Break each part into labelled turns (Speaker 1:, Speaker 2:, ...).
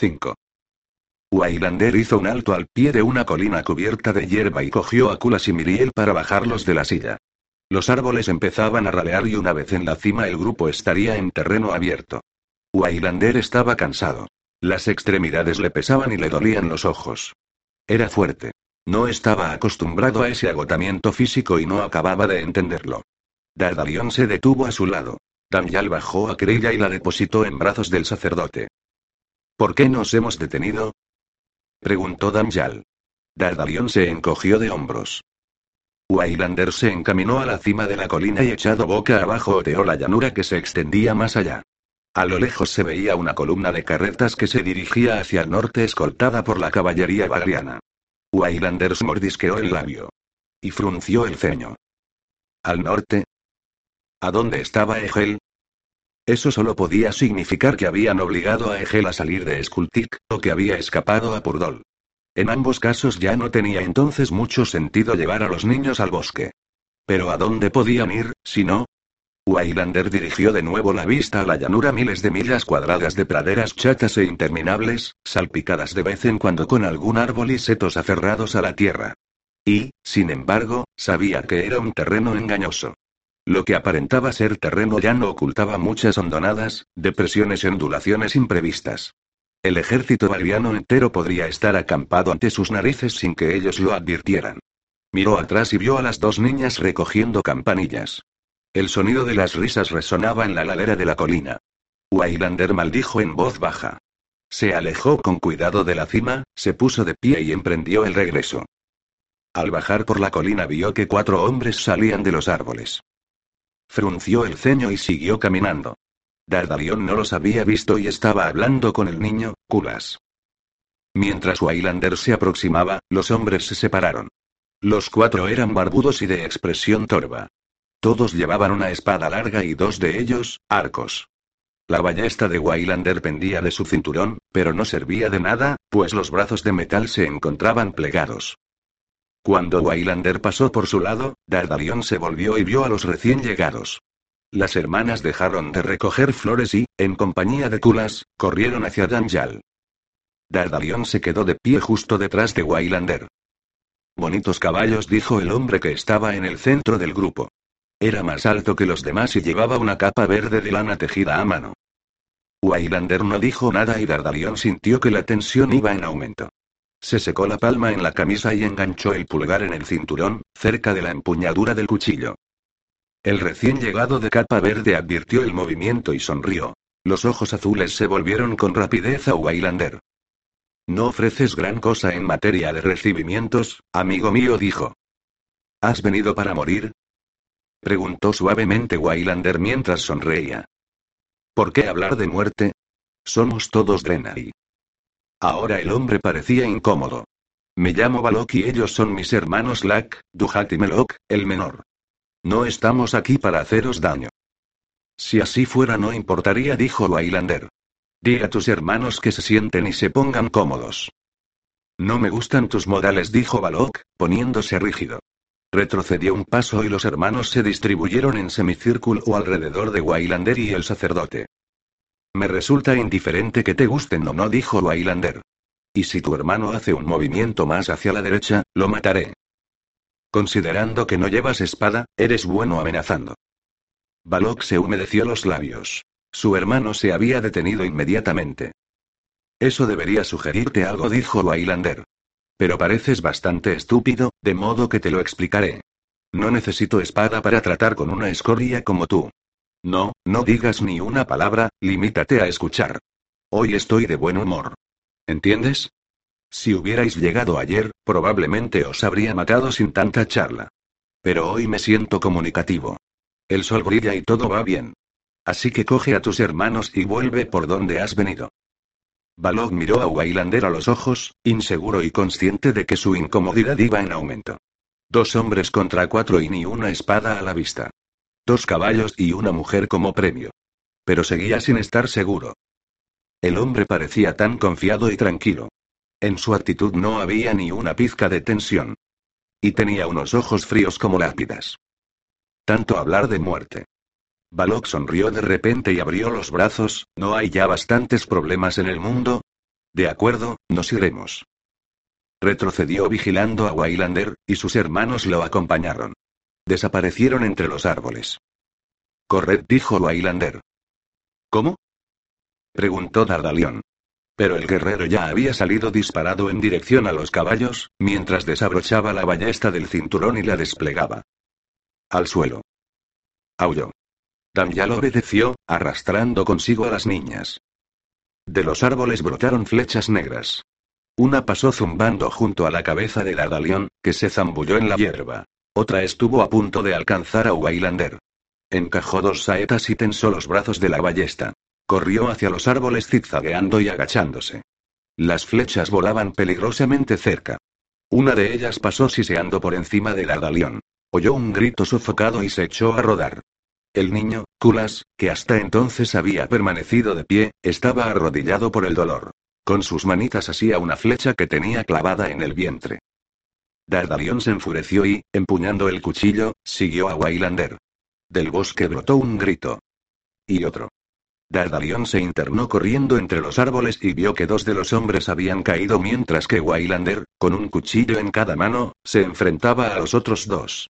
Speaker 1: 5. Waylander hizo un alto al pie de una colina cubierta de hierba y cogió a Kulas y Miriel para bajarlos de la silla. Los árboles empezaban a ralear y una vez en la cima el grupo estaría en terreno abierto. Waylander estaba cansado. Las extremidades le pesaban y le dolían los ojos. Era fuerte. No estaba acostumbrado a ese agotamiento físico y no acababa de entenderlo. Dardalion se detuvo a su lado. Danyal bajó a Creya y la depositó en brazos del sacerdote. ¿Por qué nos hemos detenido? preguntó Danyal. Dardalion se encogió de hombros. Waylander se encaminó a la cima de la colina y echado boca abajo oteó la llanura que se extendía más allá. A lo lejos se veía una columna de carretas que se dirigía hacia el norte escoltada por la caballería bagriana. Waylander mordisqueó el labio. Y frunció el ceño. ¿Al norte? ¿A dónde estaba Egel? Eso solo podía significar que habían obligado a Egel a salir de Skultik, o que había escapado a Purdol. En ambos casos ya no tenía entonces mucho sentido llevar a los niños al bosque. Pero ¿a dónde podían ir, si no? Waylander dirigió de nuevo la vista a la llanura miles de millas cuadradas de praderas chatas e interminables, salpicadas de vez en cuando con algún árbol y setos aferrados a la tierra. Y, sin embargo, sabía que era un terreno engañoso. Lo que aparentaba ser terreno llano ocultaba muchas hondonadas, depresiones y ondulaciones imprevistas. El ejército variano entero podría estar acampado ante sus narices sin que ellos lo advirtieran. Miró atrás y vio a las dos niñas recogiendo campanillas. El sonido de las risas resonaba en la ladera de la colina. Waylander maldijo en voz baja. Se alejó con cuidado de la cima, se puso de pie y emprendió el regreso. Al bajar por la colina vio que cuatro hombres salían de los árboles. Frunció el ceño y siguió caminando. Dardalion no los había visto y estaba hablando con el niño, Kulas. Mientras Waylander se aproximaba, los hombres se separaron. Los cuatro eran barbudos y de expresión torva. Todos llevaban una espada larga y dos de ellos, arcos. La ballesta de Waylander pendía de su cinturón, pero no servía de nada, pues los brazos de metal se encontraban plegados. Cuando Waylander pasó por su lado, Dardalion se volvió y vio a los recién llegados. Las hermanas dejaron de recoger flores y, en compañía de Kulas, corrieron hacia Danjal. Dardalion se quedó de pie justo detrás de Waylander. Bonitos caballos, dijo el hombre que estaba en el centro del grupo. Era más alto que los demás y llevaba una capa verde de lana tejida a mano. Waylander no dijo nada y Dardalion sintió que la tensión iba en aumento. Se secó la palma en la camisa y enganchó el pulgar en el cinturón, cerca de la empuñadura del cuchillo. El recién llegado de capa verde advirtió el movimiento y sonrió. Los ojos azules se volvieron con rapidez a Waylander. No ofreces gran cosa en materia de recibimientos, amigo mío, dijo. ¿Has venido para morir? Preguntó suavemente Waylander mientras sonreía. ¿Por qué hablar de muerte? Somos todos Drenai. Ahora el hombre parecía incómodo. Me llamo Balok y ellos son mis hermanos Lak, Duhat y Melok, el menor. No estamos aquí para haceros daño. Si así fuera no importaría, dijo Waylander. Di a tus hermanos que se sienten y se pongan cómodos. No me gustan tus modales, dijo Balok, poniéndose rígido. Retrocedió un paso y los hermanos se distribuyeron en semicírculo alrededor de Waylander y el sacerdote. Me resulta indiferente que te gusten o no, dijo Waylander. Y si tu hermano hace un movimiento más hacia la derecha, lo mataré. Considerando que no llevas espada, eres bueno amenazando. Balok se humedeció los labios. Su hermano se había detenido inmediatamente. Eso debería sugerirte algo, dijo Waylander. Pero pareces bastante estúpido, de modo que te lo explicaré. No necesito espada para tratar con una escoria como tú. No, no digas ni una palabra, limítate a escuchar. Hoy estoy de buen humor. ¿Entiendes? Si hubierais llegado ayer, probablemente os habría matado sin tanta charla. Pero hoy me siento comunicativo. El sol brilla y todo va bien. Así que coge a tus hermanos y vuelve por donde has venido. Balog miró a Wailander a los ojos, inseguro y consciente de que su incomodidad iba en aumento. Dos hombres contra cuatro y ni una espada a la vista. Dos caballos y una mujer como premio. Pero seguía sin estar seguro. El hombre parecía tan confiado y tranquilo. En su actitud no había ni una pizca de tensión. Y tenía unos ojos fríos como lápidas. Tanto hablar de muerte. Balok sonrió de repente y abrió los brazos, ¿no hay ya bastantes problemas en el mundo? De acuerdo, nos iremos. Retrocedió vigilando a Wailander, y sus hermanos lo acompañaron. Desaparecieron entre los árboles. Corred, dijo Wailander. ¿Cómo? preguntó Dardalión. Pero el guerrero ya había salido disparado en dirección a los caballos, mientras desabrochaba la ballesta del cinturón y la desplegaba. Al suelo. Aulló. Damyal obedeció, arrastrando consigo a las niñas. De los árboles brotaron flechas negras. Una pasó zumbando junto a la cabeza del Ardalión, que se zambulló en la hierba. Otra estuvo a punto de alcanzar a Wailander. Encajó dos saetas y tensó los brazos de la ballesta. Corrió hacia los árboles zigzagueando y agachándose. Las flechas volaban peligrosamente cerca. Una de ellas pasó siseando por encima del Ardalión. Oyó un grito sofocado y se echó a rodar. El niño, Kulas, que hasta entonces había permanecido de pie, estaba arrodillado por el dolor. Con sus manitas asía una flecha que tenía clavada en el vientre. Dardalión se enfureció y, empuñando el cuchillo, siguió a Wailander. Del bosque brotó un grito. Y otro. Dardalion se internó corriendo entre los árboles y vio que dos de los hombres habían caído mientras que Wailander, con un cuchillo en cada mano, se enfrentaba a los otros dos.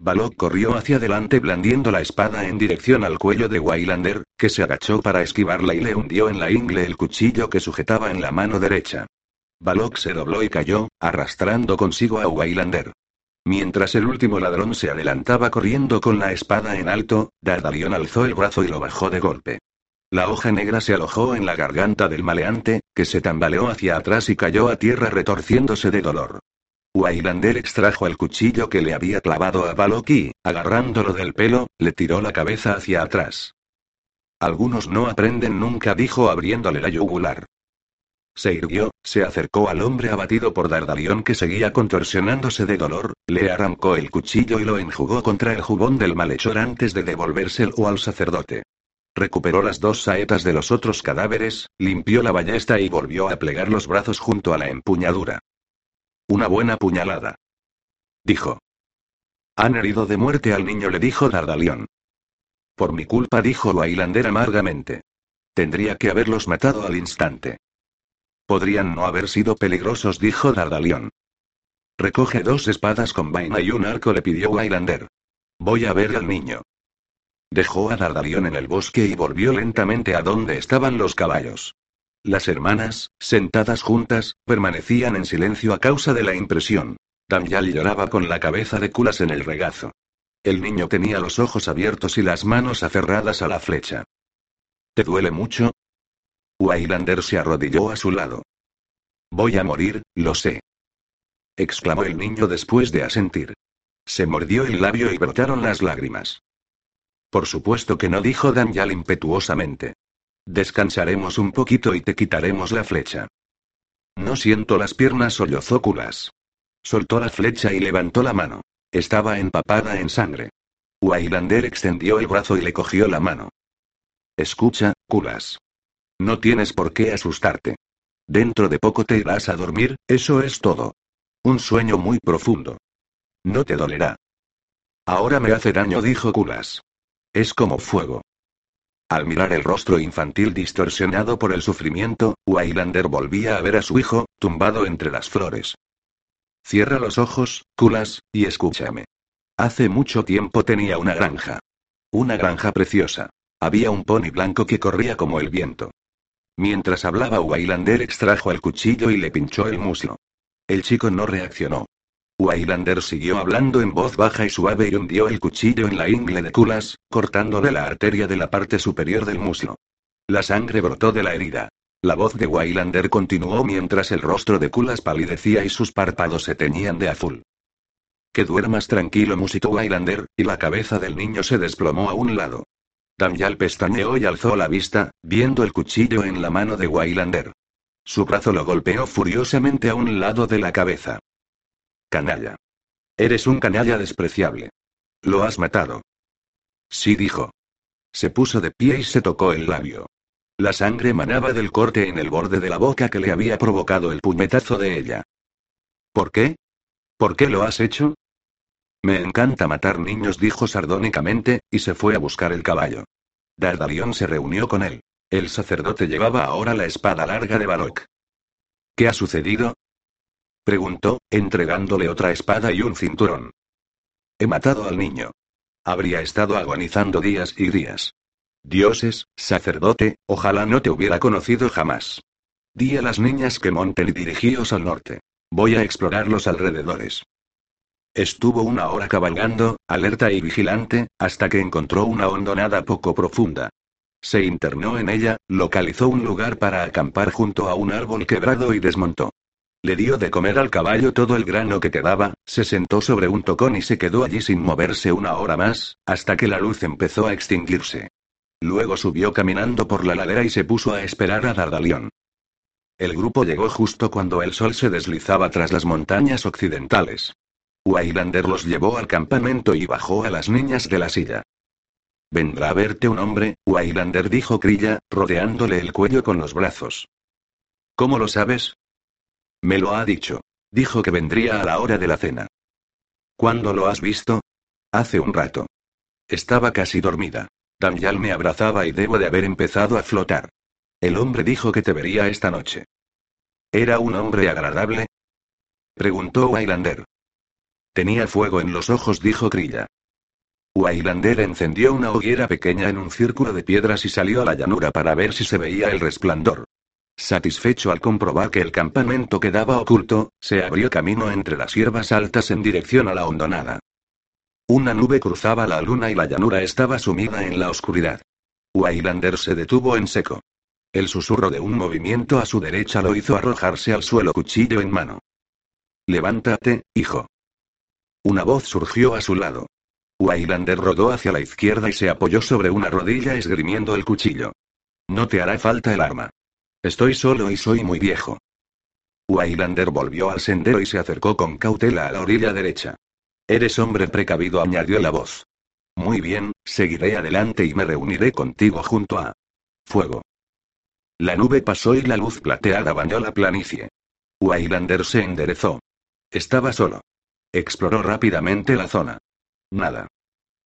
Speaker 1: Balok corrió hacia adelante blandiendo la espada en dirección al cuello de Wailander, que se agachó para esquivarla y le hundió en la ingle el cuchillo que sujetaba en la mano derecha. Balok se dobló y cayó, arrastrando consigo a Wailander. Mientras el último ladrón se adelantaba corriendo con la espada en alto, Dardalion alzó el brazo y lo bajó de golpe. La hoja negra se alojó en la garganta del maleante, que se tambaleó hacia atrás y cayó a tierra retorciéndose de dolor. Wailander extrajo el cuchillo que le había clavado a Balok y, agarrándolo del pelo, le tiró la cabeza hacia atrás. Algunos no aprenden nunca, dijo abriéndole la yugular. Se irguió, se acercó al hombre abatido por Dardalión que seguía contorsionándose de dolor, le arrancó el cuchillo y lo enjugó contra el jubón del malhechor antes de devolvérselo al sacerdote. Recuperó las dos saetas de los otros cadáveres, limpió la ballesta y volvió a plegar los brazos junto a la empuñadura. Una buena puñalada. Dijo. Han herido de muerte al niño, le dijo Dardalión. Por mi culpa, dijo Wailander amargamente. Tendría que haberlos matado al instante. Podrían no haber sido peligrosos, dijo Dardalión. Recoge dos espadas con vaina y un arco, le pidió Wailander. Voy a ver al niño. Dejó a Dardalión en el bosque y volvió lentamente a donde estaban los caballos. Las hermanas, sentadas juntas, permanecían en silencio a causa de la impresión. Damyal lloraba con la cabeza de culas en el regazo. El niño tenía los ojos abiertos y las manos aferradas a la flecha. ¿Te duele mucho? Wailander se arrodilló a su lado. Voy a morir, lo sé. exclamó el niño después de asentir. Se mordió el labio y brotaron las lágrimas. Por supuesto que no, dijo Danyal impetuosamente. Descansaremos un poquito y te quitaremos la flecha. No siento las piernas, sollozó Kulas. Soltó la flecha y levantó la mano. Estaba empapada en sangre. Wailander extendió el brazo y le cogió la mano. Escucha, Kulas. No tienes por qué asustarte. Dentro de poco te irás a dormir, eso es todo. Un sueño muy profundo. No te dolerá. Ahora me hace daño, dijo Kulas. Es como fuego. Al mirar el rostro infantil distorsionado por el sufrimiento, Wailander volvía a ver a su hijo, tumbado entre las flores. Cierra los ojos, Kulas, y escúchame. Hace mucho tiempo tenía una granja. Una granja preciosa. Había un pony blanco que corría como el viento. Mientras hablaba, Wailander extrajo el cuchillo y le pinchó el muslo. El chico no reaccionó. Wailander siguió hablando en voz baja y suave y hundió el cuchillo en la ingle de Kulas, cortándole la arteria de la parte superior del muslo. La sangre brotó de la herida. La voz de Wailander continuó mientras el rostro de Kulas palidecía y sus párpados se teñían de azul. Que duermas tranquilo, musitó Wailander, y la cabeza del niño se desplomó a un lado. Damyal pestañeó y alzó la vista, viendo el cuchillo en la mano de Wailander. Su brazo lo golpeó furiosamente a un lado de la cabeza. Canalla. Eres un canalla despreciable. Lo has matado. Sí dijo. Se puso de pie y se tocó el labio. La sangre manaba del corte en el borde de la boca que le había provocado el puñetazo de ella. ¿Por qué? ¿Por qué lo has hecho? Me encanta matar niños, dijo sardónicamente, y se fue a buscar el caballo. Dardalión se reunió con él. El sacerdote llevaba ahora la espada larga de Balok. ¿Qué ha sucedido? preguntó, entregándole otra espada y un cinturón. He matado al niño. Habría estado agonizando días y días. Dioses, sacerdote, ojalá no te hubiera conocido jamás. Di a las niñas que monten y dirigíos al norte. Voy a explorar los alrededores. Estuvo una hora cabalgando, alerta y vigilante, hasta que encontró una hondonada poco profunda. Se internó en ella, localizó un lugar para acampar junto a un árbol quebrado y desmontó. Le dio de comer al caballo todo el grano que quedaba, se sentó sobre un tocón y se quedó allí sin moverse una hora más, hasta que la luz empezó a extinguirse. Luego subió caminando por la ladera y se puso a esperar a Dardalión. El grupo llegó justo cuando el sol se deslizaba tras las montañas occidentales. Waylander los llevó al campamento y bajó a las niñas de la silla. Vendrá a verte un hombre, Waylander dijo Crilla, rodeándole el cuello con los brazos. ¿Cómo lo sabes? Me lo ha dicho. Dijo que vendría a la hora de la cena. ¿Cuándo lo has visto? Hace un rato. Estaba casi dormida. Danyal me abrazaba y debo de haber empezado a flotar. El hombre dijo que te vería esta noche. ¿Era un hombre agradable? Preguntó Waylander. Tenía fuego en los ojos, dijo Crilla. Waylander encendió una hoguera pequeña en un círculo de piedras y salió a la llanura para ver si se veía el resplandor. Satisfecho al comprobar que el campamento quedaba oculto, se abrió camino entre las hierbas altas en dirección a la hondonada. Una nube cruzaba la luna y la llanura estaba sumida en la oscuridad. Waylander se detuvo en seco. El susurro de un movimiento a su derecha lo hizo arrojarse al suelo cuchillo en mano. Levántate, hijo. Una voz surgió a su lado. Waylander rodó hacia la izquierda y se apoyó sobre una rodilla esgrimiendo el cuchillo. No te hará falta el arma. Estoy solo y soy muy viejo. Waylander volvió al sendero y se acercó con cautela a la orilla derecha. Eres hombre precavido, añadió la voz. Muy bien, seguiré adelante y me reuniré contigo junto a fuego. La nube pasó y la luz plateada bañó la planicie. Waylander se enderezó. Estaba solo. Exploró rápidamente la zona. Nada.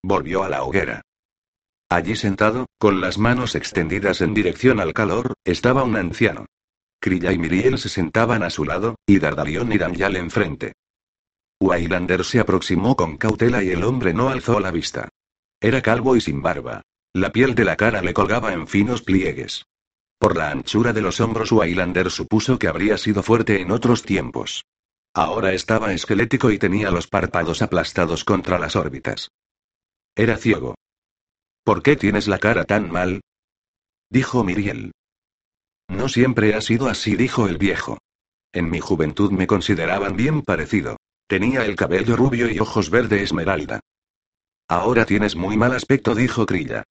Speaker 1: Volvió a la hoguera. Allí sentado, con las manos extendidas en dirección al calor, estaba un anciano. Krilla y Miriel se sentaban a su lado, y Dardalion y Danyal enfrente. Waylander se aproximó con cautela y el hombre no alzó la vista. Era calvo y sin barba. La piel de la cara le colgaba en finos pliegues. Por la anchura de los hombros Waylander supuso que habría sido fuerte en otros tiempos. Ahora estaba esquelético y tenía los párpados aplastados contra las órbitas. Era ciego. ¿Por qué tienes la cara tan mal? dijo Miriel. No siempre ha sido así, dijo el viejo. En mi juventud me consideraban bien parecido. Tenía el cabello rubio y ojos verde esmeralda. Ahora tienes muy mal aspecto, dijo Crilla.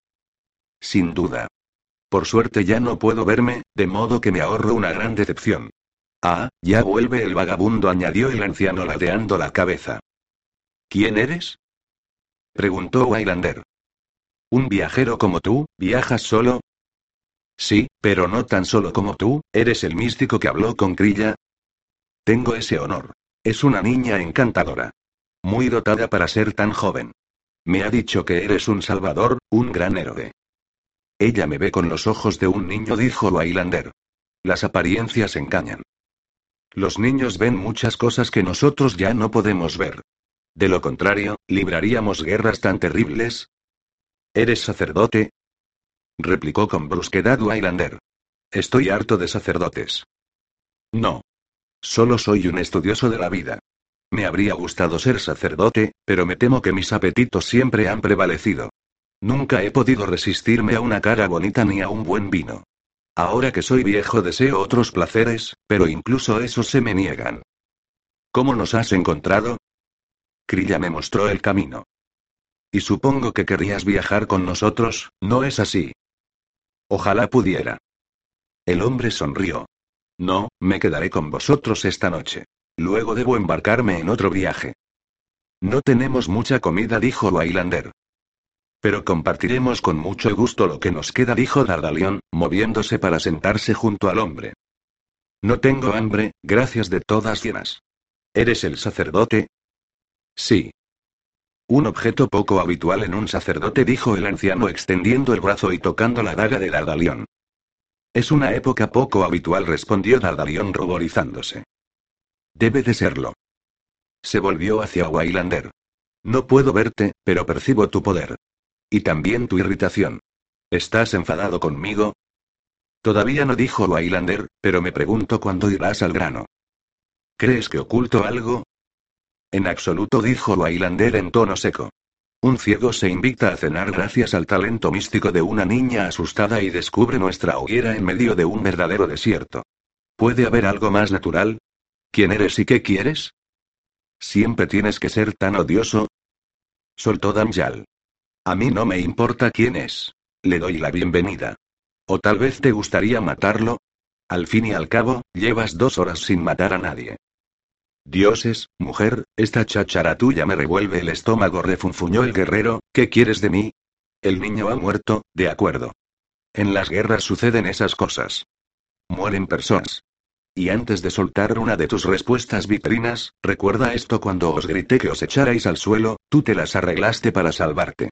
Speaker 1: Sin duda. Por suerte ya no puedo verme, de modo que me ahorro una gran decepción. Ah, ya vuelve el vagabundo, añadió el anciano ladeando la cabeza. ¿Quién eres? preguntó Waylander. ¿Un viajero como tú, viajas solo? Sí, pero no tan solo como tú, ¿eres el místico que habló con Crilla? Tengo ese honor. Es una niña encantadora. Muy dotada para ser tan joven. Me ha dicho que eres un salvador, un gran héroe. Ella me ve con los ojos de un niño, dijo Waylander. Las apariencias engañan. Los niños ven muchas cosas que nosotros ya no podemos ver. De lo contrario, libraríamos guerras tan terribles, ¿Eres sacerdote? replicó con brusquedad Waylander. Estoy harto de sacerdotes. No. Solo soy un estudioso de la vida. Me habría gustado ser sacerdote, pero me temo que mis apetitos siempre han prevalecido. Nunca he podido resistirme a una cara bonita ni a un buen vino. Ahora que soy viejo deseo otros placeres, pero incluso esos se me niegan. ¿Cómo nos has encontrado? Crilla me mostró el camino. Y supongo que querrías viajar con nosotros, ¿no es así? Ojalá pudiera. El hombre sonrió. No, me quedaré con vosotros esta noche. Luego debo embarcarme en otro viaje. No tenemos mucha comida, dijo Wailander. Pero compartiremos con mucho gusto lo que nos queda, dijo Dardalión, moviéndose para sentarse junto al hombre. No tengo hambre, gracias de todas llenas. ¿Eres el sacerdote? Sí. Un objeto poco habitual en un sacerdote, dijo el anciano extendiendo el brazo y tocando la daga de Dardalión. Es una época poco habitual, respondió Dardalión ruborizándose. Debe de serlo. Se volvió hacia Wailander. No puedo verte, pero percibo tu poder. Y también tu irritación. ¿Estás enfadado conmigo? Todavía no dijo Wailander, pero me pregunto cuándo irás al grano. ¿Crees que oculto algo? En absoluto, dijo Wailander en tono seco. Un ciego se invita a cenar gracias al talento místico de una niña asustada y descubre nuestra hoguera en medio de un verdadero desierto. ¿Puede haber algo más natural? ¿Quién eres y qué quieres? ¿Siempre tienes que ser tan odioso? Soltó Damjal. A mí no me importa quién es. Le doy la bienvenida. ¿O tal vez te gustaría matarlo? Al fin y al cabo, llevas dos horas sin matar a nadie. Dioses, mujer, esta cháchara tuya me revuelve el estómago, refunfuñó el guerrero, ¿qué quieres de mí? El niño ha muerto, de acuerdo. En las guerras suceden esas cosas. Mueren personas. Y antes de soltar una de tus respuestas vitrinas, recuerda esto cuando os grité que os echarais al suelo, tú te las arreglaste para salvarte.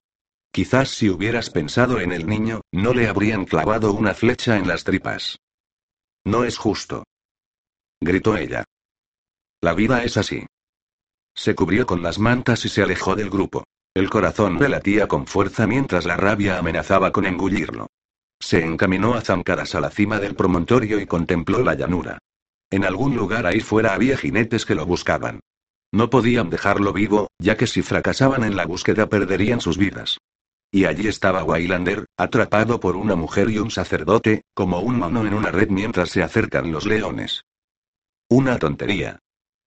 Speaker 1: Quizás si hubieras pensado en el niño, no le habrían clavado una flecha en las tripas. No es justo. Gritó ella. La vida es así. Se cubrió con las mantas y se alejó del grupo. El corazón le latía con fuerza mientras la rabia amenazaba con engullirlo. Se encaminó a zancadas a la cima del promontorio y contempló la llanura. En algún lugar ahí fuera había jinetes que lo buscaban. No podían dejarlo vivo, ya que si fracasaban en la búsqueda perderían sus vidas. Y allí estaba Wailander, atrapado por una mujer y un sacerdote, como un mono en una red mientras se acercan los leones. Una tontería.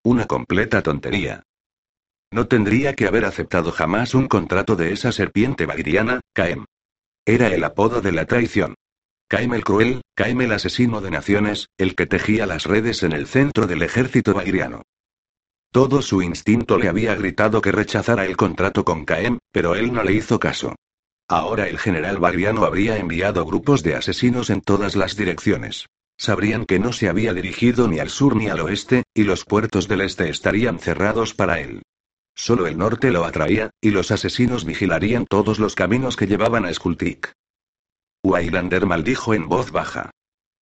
Speaker 1: Una completa tontería. No tendría que haber aceptado jamás un contrato de esa serpiente valiriana, Caem. Era el apodo de la traición. Caim el cruel, Caim el asesino de naciones, el que tejía las redes en el centro del ejército bagriano. Todo su instinto le había gritado que rechazara el contrato con Caem, pero él no le hizo caso. Ahora el general bagriano habría enviado grupos de asesinos en todas las direcciones. Sabrían que no se había dirigido ni al sur ni al oeste, y los puertos del este estarían cerrados para él. Solo el norte lo atraía, y los asesinos vigilarían todos los caminos que llevaban a Skultik. Wailander maldijo en voz baja.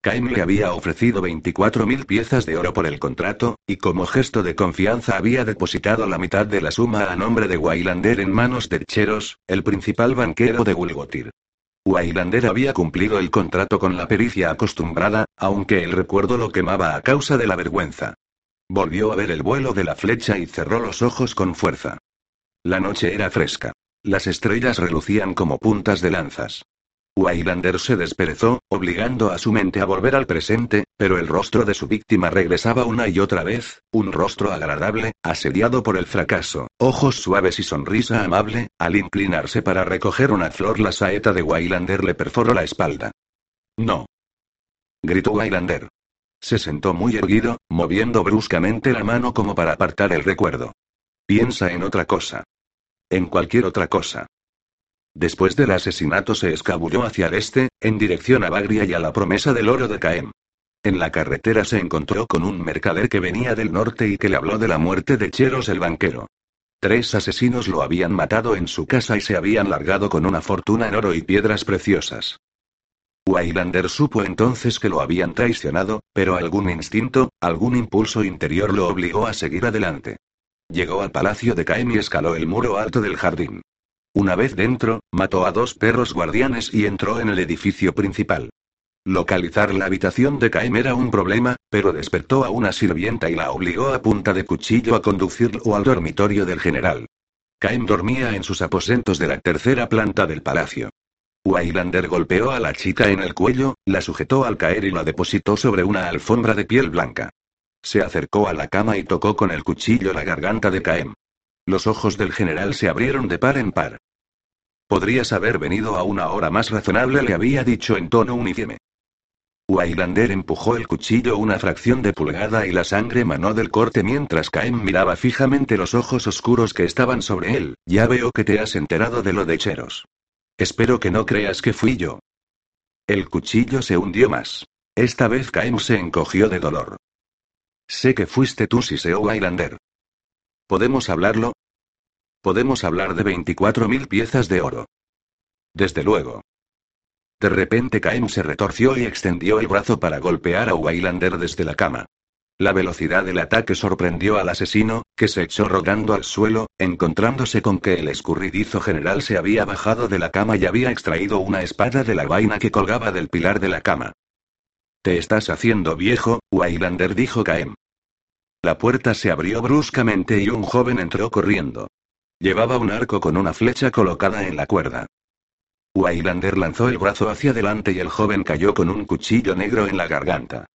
Speaker 1: Caim le había ofrecido 24.000 piezas de oro por el contrato, y como gesto de confianza había depositado la mitad de la suma a nombre de Wailander en manos de Cheros, el principal banquero de Gulgotir. Wailander había cumplido el contrato con la pericia acostumbrada, aunque el recuerdo lo quemaba a causa de la vergüenza. Volvió a ver el vuelo de la flecha y cerró los ojos con fuerza. La noche era fresca. Las estrellas relucían como puntas de lanzas. Wailander se desperezó, obligando a su mente a volver al presente, pero el rostro de su víctima regresaba una y otra vez, un rostro agradable, asediado por el fracaso, ojos suaves y sonrisa amable, al inclinarse para recoger una flor la saeta de Wailander le perforó la espalda. No. Gritó Wailander. Se sentó muy erguido, moviendo bruscamente la mano como para apartar el recuerdo. Piensa en otra cosa. En cualquier otra cosa. Después del asesinato se escabulló hacia el este, en dirección a Bagria y a la promesa del oro de Caem. En la carretera se encontró con un mercader que venía del norte y que le habló de la muerte de Cheros el banquero. Tres asesinos lo habían matado en su casa y se habían largado con una fortuna en oro y piedras preciosas. Wailander supo entonces que lo habían traicionado, pero algún instinto, algún impulso interior lo obligó a seguir adelante. Llegó al palacio de Caem y escaló el muro alto del jardín. Una vez dentro, mató a dos perros guardianes y entró en el edificio principal. Localizar la habitación de Caem era un problema, pero despertó a una sirvienta y la obligó a punta de cuchillo a conducirlo al dormitorio del general. Caem dormía en sus aposentos de la tercera planta del palacio. Wailander golpeó a la chica en el cuello, la sujetó al caer y la depositó sobre una alfombra de piel blanca. Se acercó a la cama y tocó con el cuchillo la garganta de Caem. Los ojos del general se abrieron de par en par. Podrías haber venido a una hora más razonable, le había dicho en tono uniforme. Waylander empujó el cuchillo una fracción de pulgada y la sangre manó del corte mientras Caem miraba fijamente los ojos oscuros que estaban sobre él. Ya veo que te has enterado de lo de Cheros. Espero que no creas que fui yo. El cuchillo se hundió más. Esta vez Caem se encogió de dolor. Sé que fuiste tú, Siseo Waylander. ¿Podemos hablarlo? Podemos hablar de 24.000 piezas de oro. Desde luego. De repente Caem se retorció y extendió el brazo para golpear a Waylander desde la cama. La velocidad del ataque sorprendió al asesino, que se echó rodando al suelo, encontrándose con que el escurridizo general se había bajado de la cama y había extraído una espada de la vaina que colgaba del pilar de la cama. Te estás haciendo viejo, Waylander dijo Caem. La puerta se abrió bruscamente y un joven entró corriendo. Llevaba un arco con una flecha colocada en la cuerda. Waylander lanzó el brazo hacia adelante y el joven cayó con un cuchillo negro en la garganta.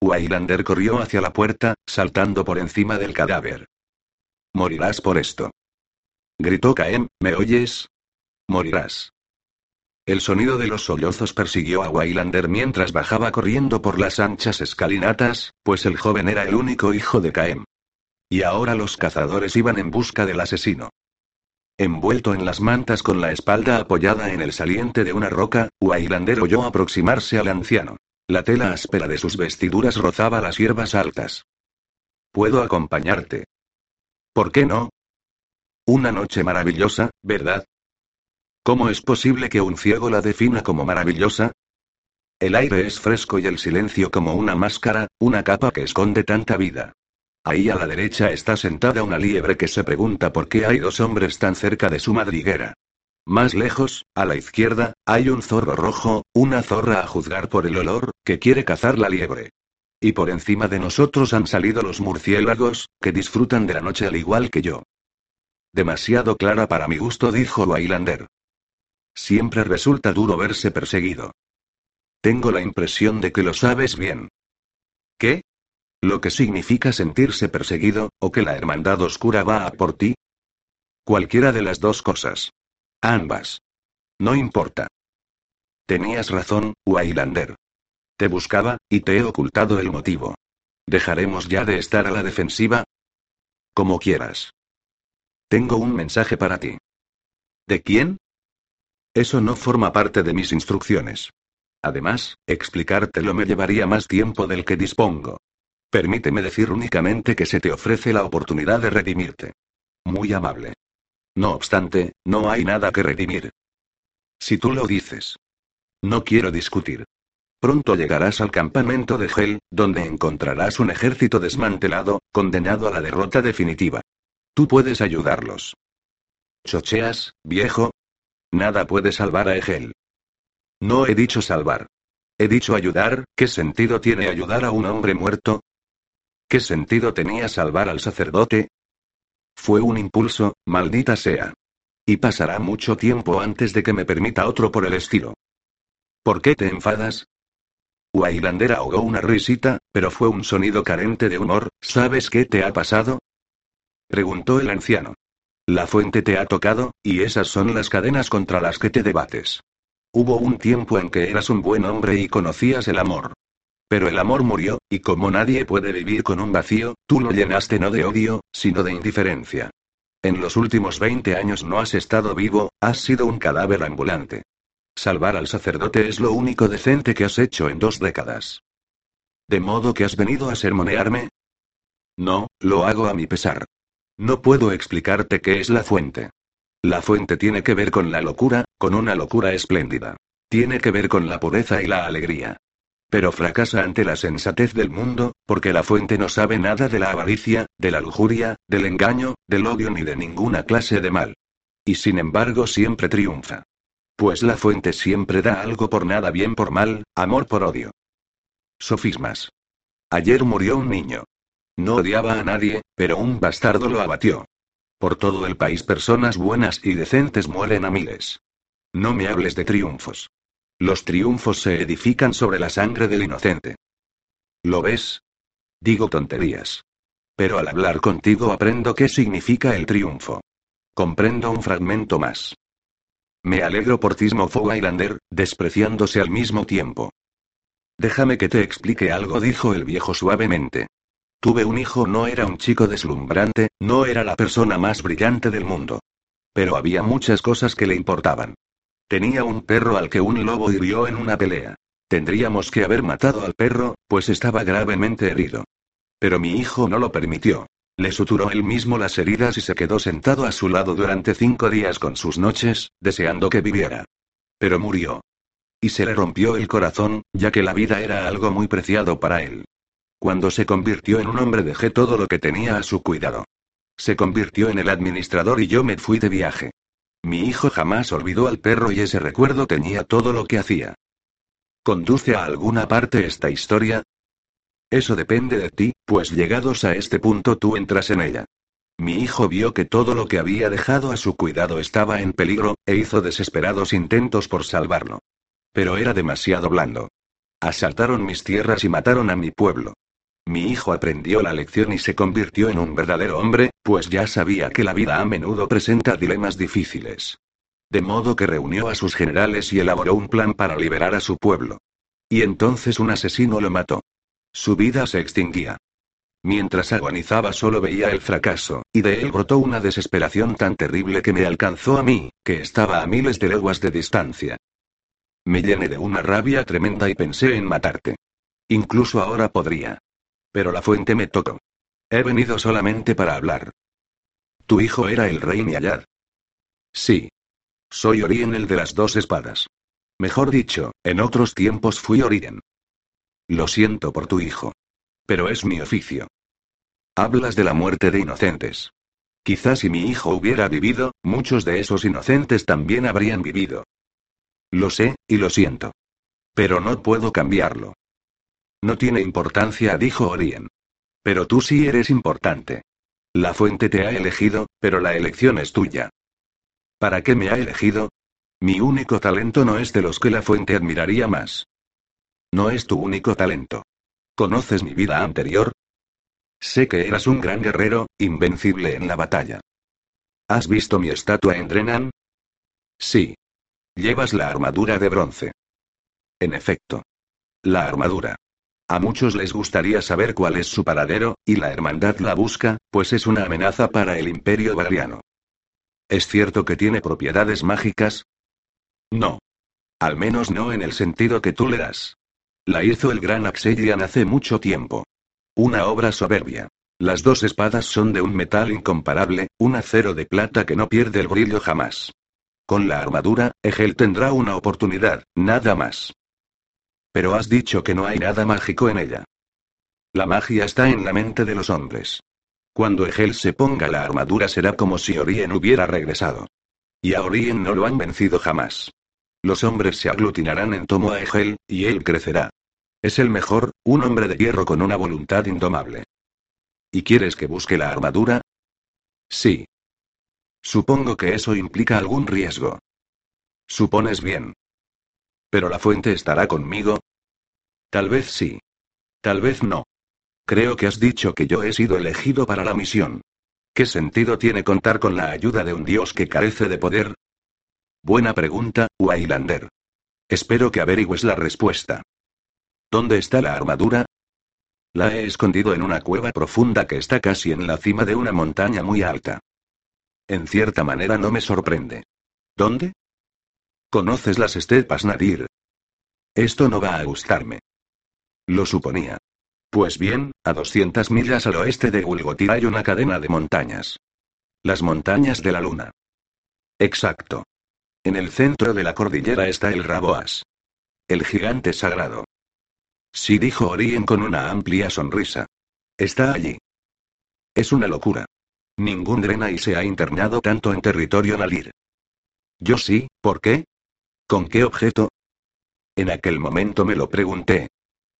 Speaker 1: Waylander corrió hacia la puerta, saltando por encima del cadáver. Morirás por esto. Gritó Caem, ¿me oyes? Morirás. El sonido de los sollozos persiguió a Waylander mientras bajaba corriendo por las anchas escalinatas, pues el joven era el único hijo de Caem. Y ahora los cazadores iban en busca del asesino. Envuelto en las mantas con la espalda apoyada en el saliente de una roca, Waylander oyó aproximarse al anciano. La tela áspera de sus vestiduras rozaba las hierbas altas. Puedo acompañarte. ¿Por qué no? Una noche maravillosa, ¿verdad? ¿Cómo es posible que un ciego la defina como maravillosa? El aire es fresco y el silencio como una máscara, una capa que esconde tanta vida. Ahí a la derecha está sentada una liebre que se pregunta por qué hay dos hombres tan cerca de su madriguera. Más lejos, a la izquierda, hay un zorro rojo, una zorra a juzgar por el olor, que quiere cazar la liebre. Y por encima de nosotros han salido los murciélagos, que disfrutan de la noche al igual que yo. Demasiado clara para mi gusto, dijo Waylander. Siempre resulta duro verse perseguido. Tengo la impresión de que lo sabes bien. ¿Qué? Lo que significa sentirse perseguido, o que la hermandad oscura va a por ti. Cualquiera de las dos cosas. Ambas. No importa. Tenías razón, Waylander. Te buscaba, y te he ocultado el motivo. ¿Dejaremos ya de estar a la defensiva? Como quieras. Tengo un mensaje para ti. ¿De quién? Eso no forma parte de mis instrucciones. Además, explicártelo me llevaría más tiempo del que dispongo. Permíteme decir únicamente que se te ofrece la oportunidad de redimirte. Muy amable. No obstante, no hay nada que redimir. Si tú lo dices. No quiero discutir. Pronto llegarás al campamento de Hel, donde encontrarás un ejército desmantelado, condenado a la derrota definitiva. Tú puedes ayudarlos. ¿Chocheas, viejo? Nada puede salvar a Egel. No he dicho salvar. He dicho ayudar, ¿qué sentido tiene ayudar a un hombre muerto? ¿Qué sentido tenía salvar al sacerdote? Fue un impulso, maldita sea. Y pasará mucho tiempo antes de que me permita otro por el estilo. ¿Por qué te enfadas? Waylander ahogó una risita, pero fue un sonido carente de humor. ¿Sabes qué te ha pasado? Preguntó el anciano. La fuente te ha tocado, y esas son las cadenas contra las que te debates. Hubo un tiempo en que eras un buen hombre y conocías el amor. Pero el amor murió, y como nadie puede vivir con un vacío, tú lo llenaste no de odio, sino de indiferencia. En los últimos 20 años no has estado vivo, has sido un cadáver ambulante. Salvar al sacerdote es lo único decente que has hecho en dos décadas. ¿De modo que has venido a sermonearme? No, lo hago a mi pesar. No puedo explicarte qué es la fuente. La fuente tiene que ver con la locura, con una locura espléndida. Tiene que ver con la pureza y la alegría. Pero fracasa ante la sensatez del mundo, porque la fuente no sabe nada de la avaricia, de la lujuria, del engaño, del odio ni de ninguna clase de mal. Y sin embargo siempre triunfa. Pues la fuente siempre da algo por nada bien por mal, amor por odio. Sofismas. Ayer murió un niño. No odiaba a nadie, pero un bastardo lo abatió. Por todo el país personas buenas y decentes mueren a miles. No me hables de triunfos. Los triunfos se edifican sobre la sangre del inocente. ¿Lo ves? Digo tonterías. Pero al hablar contigo aprendo qué significa el triunfo. Comprendo un fragmento más. Me alegro por Tismo Highlander, despreciándose al mismo tiempo. Déjame que te explique algo, dijo el viejo suavemente. Tuve un hijo, no era un chico deslumbrante, no era la persona más brillante del mundo. Pero había muchas cosas que le importaban. Tenía un perro al que un lobo hirió en una pelea. Tendríamos que haber matado al perro, pues estaba gravemente herido. Pero mi hijo no lo permitió. Le suturó él mismo las heridas y se quedó sentado a su lado durante cinco días con sus noches, deseando que viviera. Pero murió. Y se le rompió el corazón, ya que la vida era algo muy preciado para él. Cuando se convirtió en un hombre dejé todo lo que tenía a su cuidado. Se convirtió en el administrador y yo me fui de viaje. Mi hijo jamás olvidó al perro y ese recuerdo tenía todo lo que hacía. ¿Conduce a alguna parte esta historia? Eso depende de ti, pues llegados a este punto tú entras en ella. Mi hijo vio que todo lo que había dejado a su cuidado estaba en peligro, e hizo desesperados intentos por salvarlo. Pero era demasiado blando. Asaltaron mis tierras y mataron a mi pueblo. Mi hijo aprendió la lección y se convirtió en un verdadero hombre, pues ya sabía que la vida a menudo presenta dilemas difíciles. De modo que reunió a sus generales y elaboró un plan para liberar a su pueblo. Y entonces un asesino lo mató. Su vida se extinguía. Mientras agonizaba solo veía el fracaso, y de él brotó una desesperación tan terrible que me alcanzó a mí, que estaba a miles de leguas de distancia. Me llené de una rabia tremenda y pensé en matarte. Incluso ahora podría. Pero la fuente me tocó. He venido solamente para hablar. Tu hijo era el rey Niallad. Sí. Soy Orien el de las dos espadas. Mejor dicho, en otros tiempos fui Orien. Lo siento por tu hijo. Pero es mi oficio. Hablas de la muerte de inocentes. Quizás si mi hijo hubiera vivido, muchos de esos inocentes también habrían vivido. Lo sé, y lo siento. Pero no puedo cambiarlo. No tiene importancia, dijo Orien. Pero tú sí eres importante. La fuente te ha elegido, pero la elección es tuya. ¿Para qué me ha elegido? Mi único talento no es de los que la fuente admiraría más. No es tu único talento. ¿Conoces mi vida anterior? Sé que eras un gran guerrero, invencible en la batalla. ¿Has visto mi estatua en Drenan? Sí. Llevas la armadura de bronce. En efecto. La armadura. A muchos les gustaría saber cuál es su paradero, y la hermandad la busca, pues es una amenaza para el imperio variano. ¿Es cierto que tiene propiedades mágicas? No. Al menos no en el sentido que tú le das. La hizo el gran Axelian hace mucho tiempo. Una obra soberbia. Las dos espadas son de un metal incomparable, un acero de plata que no pierde el brillo jamás. Con la armadura, Egel tendrá una oportunidad, nada más. Pero has dicho que no hay nada mágico en ella. La magia está en la mente de los hombres. Cuando Egel se ponga la armadura será como si Orien hubiera regresado. Y a Orien no lo han vencido jamás. Los hombres se aglutinarán en tomo a Egel, y él crecerá. Es el mejor, un hombre de hierro con una voluntad indomable. ¿Y quieres que busque la armadura? Sí. Supongo que eso implica algún riesgo. Supones bien. ¿Pero la fuente estará conmigo? Tal vez sí. Tal vez no. Creo que has dicho que yo he sido elegido para la misión. ¿Qué sentido tiene contar con la ayuda de un dios que carece de poder? Buena pregunta, Wailander. Espero que averigües la respuesta. ¿Dónde está la armadura? La he escondido en una cueva profunda que está casi en la cima de una montaña muy alta. En cierta manera no me sorprende. ¿Dónde? Conoces las estepas Nadir. Esto no va a gustarme. Lo suponía. Pues bien, a 200 millas al oeste de Gulgotir hay una cadena de montañas. Las montañas de la luna. Exacto. En el centro de la cordillera está el Raboas. El gigante sagrado. Sí dijo Orien con una amplia sonrisa. Está allí. Es una locura. Ningún Drenai se ha internado tanto en territorio Nalir. Yo sí, ¿por qué? ¿Con qué objeto? En aquel momento me lo pregunté.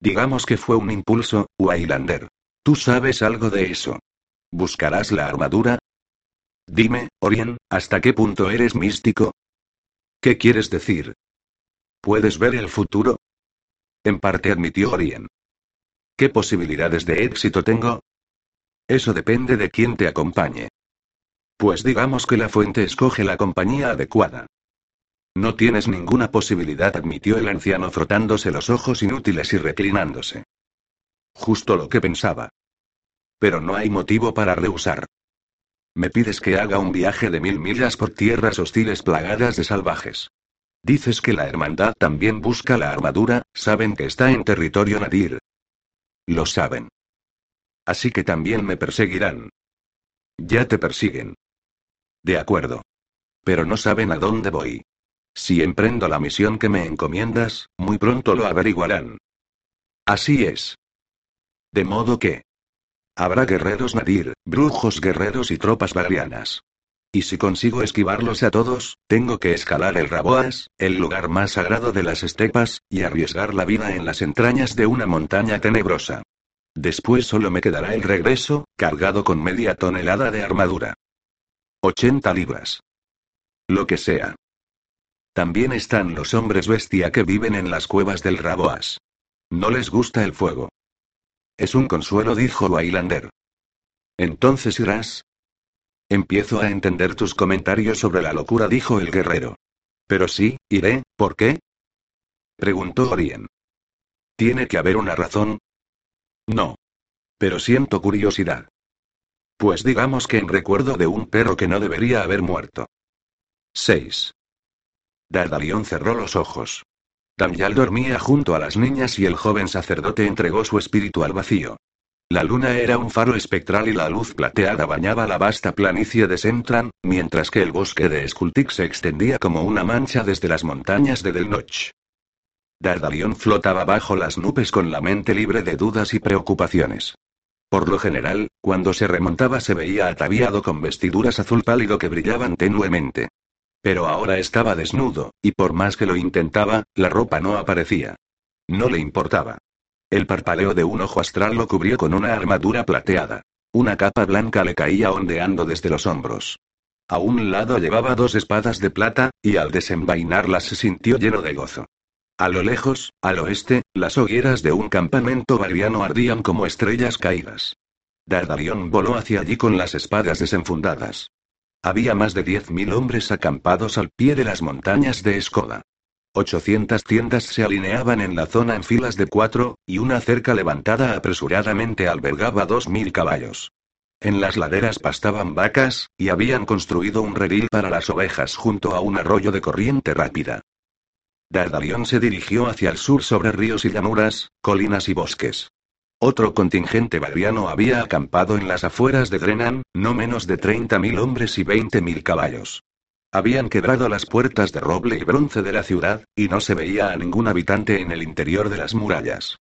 Speaker 1: Digamos que fue un impulso, Wailander. ¿Tú sabes algo de eso? ¿Buscarás la armadura? Dime, Orien, ¿hasta qué punto eres místico? ¿Qué quieres decir? ¿Puedes ver el futuro? En parte admitió Orien. ¿Qué posibilidades de éxito tengo? Eso depende de quién te acompañe. Pues digamos que la fuente escoge la compañía adecuada. No tienes ninguna posibilidad, admitió el anciano frotándose los ojos inútiles y reclinándose. Justo lo que pensaba. Pero no hay motivo para rehusar. Me pides que haga un viaje de mil millas por tierras hostiles plagadas de salvajes. Dices que la hermandad también busca la armadura, saben que está en territorio nadir. Lo saben. Así que también me perseguirán. Ya te persiguen. De acuerdo. Pero no saben a dónde voy. Si emprendo la misión que me encomiendas, muy pronto lo averiguarán. Así es. De modo que... Habrá guerreros nadir, brujos guerreros y tropas varianas. Y si consigo esquivarlos a todos, tengo que escalar el Raboas, el lugar más sagrado de las estepas, y arriesgar la vida en las entrañas de una montaña tenebrosa. Después solo me quedará el regreso, cargado con media tonelada de armadura. 80 libras. Lo que sea. También están los hombres bestia que viven en las cuevas del Raboas. No les gusta el fuego. Es un consuelo, dijo Wailander. Entonces irás. Empiezo a entender tus comentarios sobre la locura, dijo el guerrero. Pero sí, iré, ¿por qué? Preguntó Orien. ¿Tiene que haber una razón? No. Pero siento curiosidad. Pues digamos que en recuerdo de un perro que no debería haber muerto. 6. Dardalión cerró los ojos. Damyal dormía junto a las niñas y el joven sacerdote entregó su espíritu al vacío. La luna era un faro espectral y la luz plateada bañaba la vasta planicie de Sentran, mientras que el bosque de Skultik se extendía como una mancha desde las montañas de Del Noch. Dardalión flotaba bajo las nubes con la mente libre de dudas y preocupaciones. Por lo general, cuando se remontaba se veía ataviado con vestiduras azul pálido que brillaban tenuemente. Pero ahora estaba desnudo, y por más que lo intentaba, la ropa no aparecía. No le importaba. El parpaleo de un ojo astral lo cubrió con una armadura plateada. Una capa blanca le caía ondeando desde los hombros. A un lado llevaba dos espadas de plata, y al desenvainarlas se sintió lleno de gozo. A lo lejos, al oeste, las hogueras de un campamento variano ardían como estrellas caídas. Dardalión voló hacia allí con las espadas desenfundadas. Había más de 10.000 hombres acampados al pie de las montañas de Escoda. 800 tiendas se alineaban en la zona en filas de cuatro, y una cerca levantada apresuradamente albergaba 2.000 caballos. En las laderas pastaban vacas, y habían construido un redil para las ovejas junto a un arroyo de corriente rápida. Dardalión se dirigió hacia el sur sobre ríos y llanuras, colinas y bosques. Otro contingente variano había acampado en las afueras de Drenan, no menos de 30.000 hombres y 20.000 caballos. Habían quebrado las puertas de roble y bronce de la ciudad, y no se veía a ningún habitante en el interior de las murallas.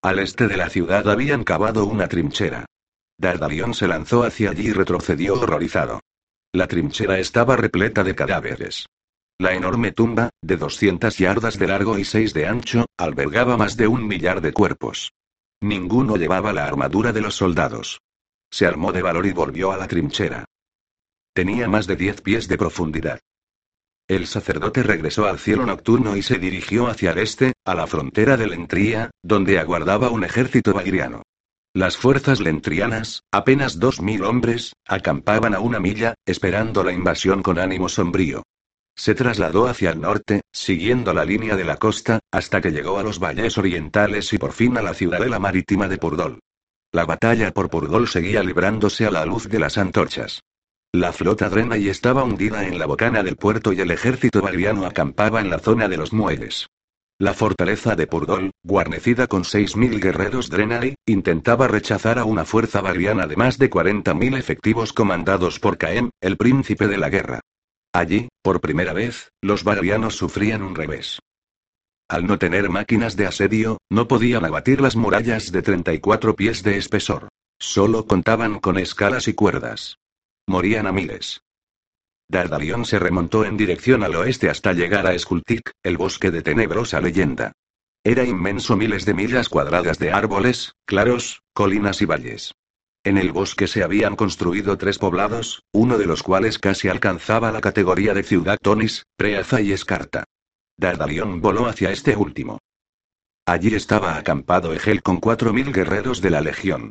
Speaker 1: Al este de la ciudad habían cavado una trinchera. Dardalión se lanzó hacia allí y retrocedió horrorizado. La trinchera estaba repleta de cadáveres. La enorme tumba, de 200 yardas de largo y 6 de ancho, albergaba más de un millar de cuerpos. Ninguno llevaba la armadura de los soldados. Se armó de valor y volvió a la trinchera. Tenía más de diez pies de profundidad. El sacerdote regresó al cielo nocturno y se dirigió hacia el este, a la frontera de Lentría, donde aguardaba un ejército vairiano. Las fuerzas lentrianas, apenas dos mil hombres, acampaban a una milla, esperando la invasión con ánimo sombrío. Se trasladó hacia el norte, siguiendo la línea de la costa, hasta que llegó a los valles orientales y por fin a la ciudadela marítima de Purdol. La batalla por Purdol seguía librándose a la luz de las antorchas. La flota drena estaba hundida en la bocana del puerto y el ejército variano acampaba en la zona de los muelles. La fortaleza de Purdol, guarnecida con 6.000 guerreros Drenai, intentaba rechazar a una fuerza variana de más de 40.000 efectivos comandados por Caen, el príncipe de la guerra. Allí, por primera vez, los varianos sufrían un revés. Al no tener máquinas de asedio, no podían abatir las murallas de 34 pies de espesor. Solo contaban con escalas y cuerdas. Morían a miles. Dardalión se remontó en dirección al oeste hasta llegar a Escultic, el bosque de tenebrosa leyenda. Era inmenso miles de millas cuadradas de árboles, claros, colinas y valles. En el bosque se habían construido tres poblados, uno de los cuales casi alcanzaba la categoría de ciudad Tonis, Preaza y Escarta. Dardalión voló hacia este último. Allí estaba acampado Egel con cuatro mil guerreros de la legión.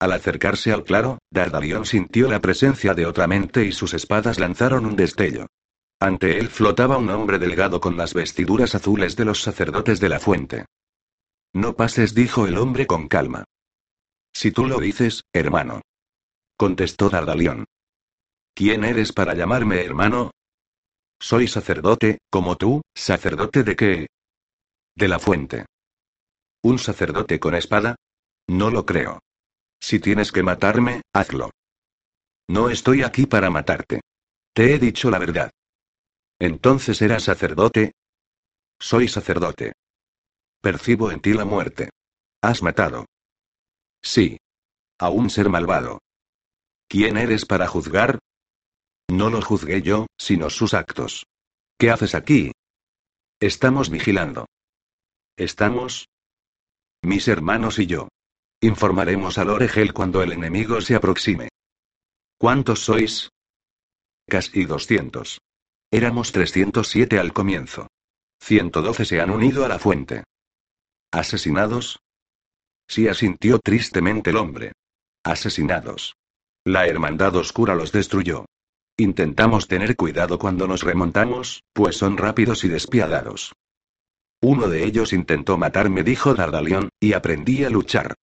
Speaker 1: Al acercarse al claro, Dardalión sintió la presencia de otra mente y sus espadas lanzaron un destello. Ante él flotaba un hombre delgado con las vestiduras azules de los sacerdotes de la fuente. No pases, dijo el hombre con calma. Si tú lo dices, hermano. Contestó Dardalión. ¿Quién eres para llamarme hermano? Soy sacerdote, como tú, sacerdote de qué? De la fuente. ¿Un sacerdote con espada? No lo creo. Si tienes que matarme, hazlo. No estoy aquí para matarte. Te he dicho la verdad. Entonces eras sacerdote. Soy sacerdote. Percibo en ti la muerte. Has matado. Sí. A un ser malvado. ¿Quién eres para juzgar? No lo juzgué yo, sino sus actos. ¿Qué haces aquí? Estamos vigilando. ¿Estamos? Mis hermanos y yo. Informaremos al Oregel cuando el enemigo se aproxime. ¿Cuántos sois? Casi 200. Éramos 307 al comienzo. 112 se han unido a la fuente. ¿Asesinados? Sí asintió tristemente el hombre. Asesinados. La hermandad oscura los destruyó. Intentamos tener cuidado cuando nos remontamos, pues son rápidos y despiadados. Uno de ellos intentó matarme, dijo Dardalión, y aprendí a luchar.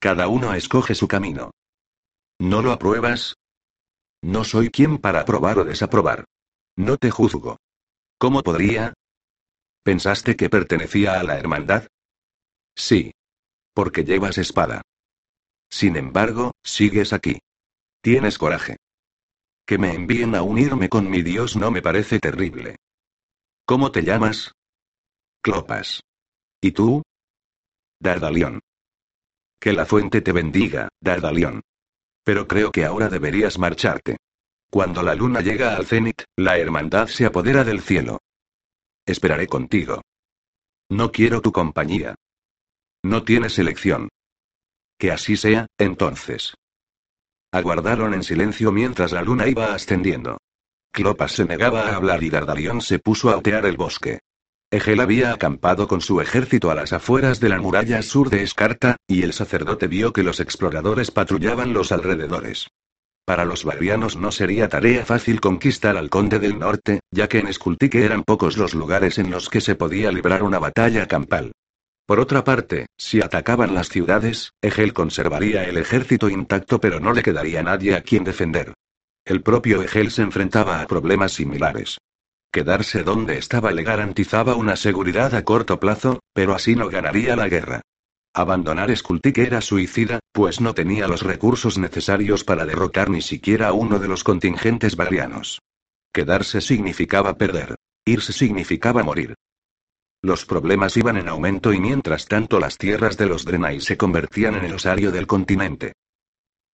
Speaker 1: Cada uno escoge su camino. ¿No lo apruebas? No soy quien para aprobar o desaprobar. No te juzgo. ¿Cómo podría? ¿Pensaste que pertenecía a la hermandad? Sí. Porque llevas espada. Sin embargo, sigues aquí. Tienes coraje. Que me envíen a unirme con mi Dios no me parece terrible. ¿Cómo te llamas? Clopas. ¿Y tú? Dardalión. Que la fuente te bendiga, Dardalión. Pero creo que ahora deberías marcharte. Cuando la luna llega al cenit, la hermandad se apodera del cielo. Esperaré contigo. No quiero tu compañía. No tienes elección. Que así sea, entonces. Aguardaron en silencio mientras la luna iba ascendiendo. Clopas se negaba a hablar y Dardalión se puso a otear el bosque. Egel había acampado con su ejército a las afueras de la muralla sur de Escarta, y el sacerdote vio que los exploradores patrullaban los alrededores. Para los barrianos no sería tarea fácil conquistar al conde del norte, ya que en Escultique eran pocos los lugares en los que se podía librar una batalla campal. Por otra parte, si atacaban las ciudades, Egel conservaría el ejército intacto pero no le quedaría nadie a quien defender. El propio Egel se enfrentaba a problemas similares. Quedarse donde estaba le garantizaba una seguridad a corto plazo, pero así no ganaría la guerra. Abandonar Skultik era suicida, pues no tenía los recursos necesarios para derrocar ni siquiera a uno de los contingentes varianos. Quedarse significaba perder. Irse significaba morir. Los problemas iban en aumento y mientras tanto las tierras de los Drenai se convertían en el osario del continente.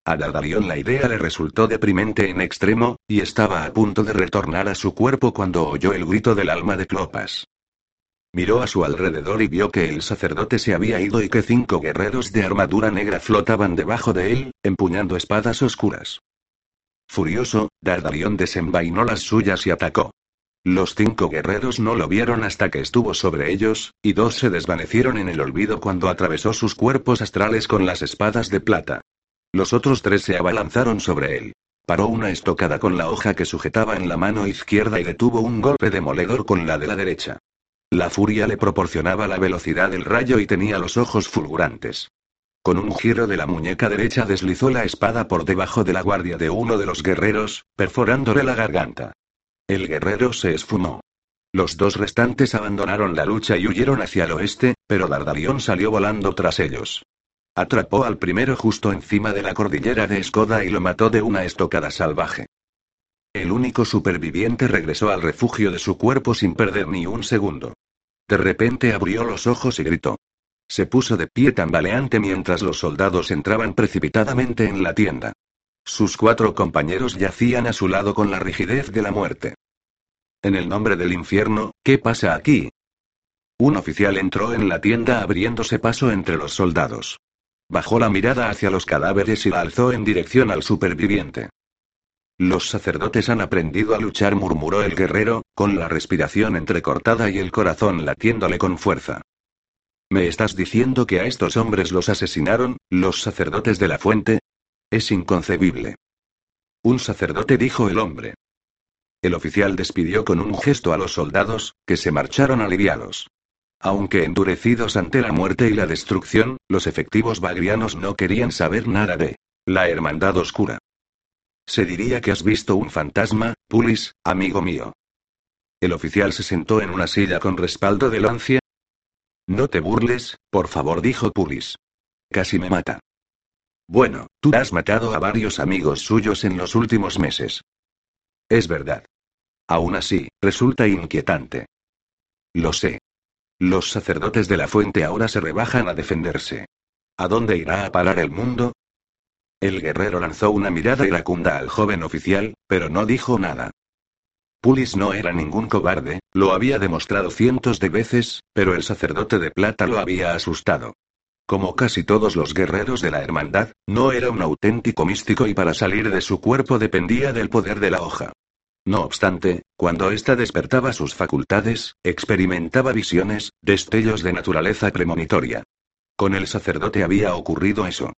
Speaker 1: A Dardalion la idea le resultó deprimente en extremo, y estaba a punto de retornar a su cuerpo cuando oyó el grito del alma de Clopas. Miró a su alrededor y vio que el sacerdote se había ido y que cinco guerreros de armadura negra flotaban debajo de él, empuñando espadas oscuras. Furioso, Dardalion desenvainó las suyas y atacó. Los cinco guerreros no lo vieron hasta que estuvo sobre ellos, y dos se desvanecieron en el olvido cuando atravesó sus cuerpos astrales con las espadas de plata. Los otros tres se abalanzaron sobre él. Paró una estocada con la hoja que sujetaba en la mano izquierda y detuvo un golpe demoledor con la de la derecha. La furia le proporcionaba la velocidad del rayo y tenía los ojos fulgurantes. Con un giro de la muñeca derecha deslizó la espada por debajo de la guardia de uno de los guerreros, perforándole la garganta. El guerrero se esfumó. Los dos restantes abandonaron la lucha y huyeron hacia el oeste, pero Dardalión salió volando tras ellos. Atrapó al primero justo encima de la cordillera de Escoda y lo mató de una estocada salvaje. El único superviviente regresó al refugio de su cuerpo sin perder ni un segundo. De repente abrió los ojos y gritó. Se puso de pie tambaleante mientras los soldados entraban precipitadamente en la tienda. Sus cuatro compañeros yacían a su lado con la rigidez de la muerte. En el nombre del infierno, ¿qué pasa aquí? Un oficial entró en la tienda abriéndose paso entre los soldados. Bajó la mirada hacia los cadáveres y la alzó en dirección al superviviente. Los sacerdotes han aprendido a luchar, murmuró el guerrero, con la respiración entrecortada y el corazón latiéndole con fuerza. ¿Me estás diciendo que a estos hombres los asesinaron, los sacerdotes de la fuente? Es inconcebible. Un sacerdote dijo el hombre. El oficial despidió con un gesto a los soldados, que se marcharon aliviados. Aunque endurecidos ante la muerte y la destrucción, los efectivos bagrianos no querían saber nada de la Hermandad Oscura. Se diría que has visto un fantasma, Pulis, amigo mío. El oficial se sentó en una silla con respaldo de lancia. No te burles, por favor, dijo Pulis. Casi me mata. Bueno, tú has matado a varios amigos suyos en los últimos meses. Es verdad. Aún así, resulta inquietante. Lo sé. Los sacerdotes de la fuente ahora se rebajan a defenderse. ¿A dónde irá a parar el mundo? El guerrero lanzó una mirada iracunda al joven oficial, pero no dijo nada. Pulis no era ningún cobarde, lo había demostrado cientos de veces, pero el sacerdote de plata lo había asustado. Como casi todos los guerreros de la hermandad, no era un auténtico místico y para salir de su cuerpo dependía del poder de la hoja. No obstante, cuando ésta despertaba sus facultades, experimentaba visiones, destellos de naturaleza premonitoria. Con el sacerdote había ocurrido eso.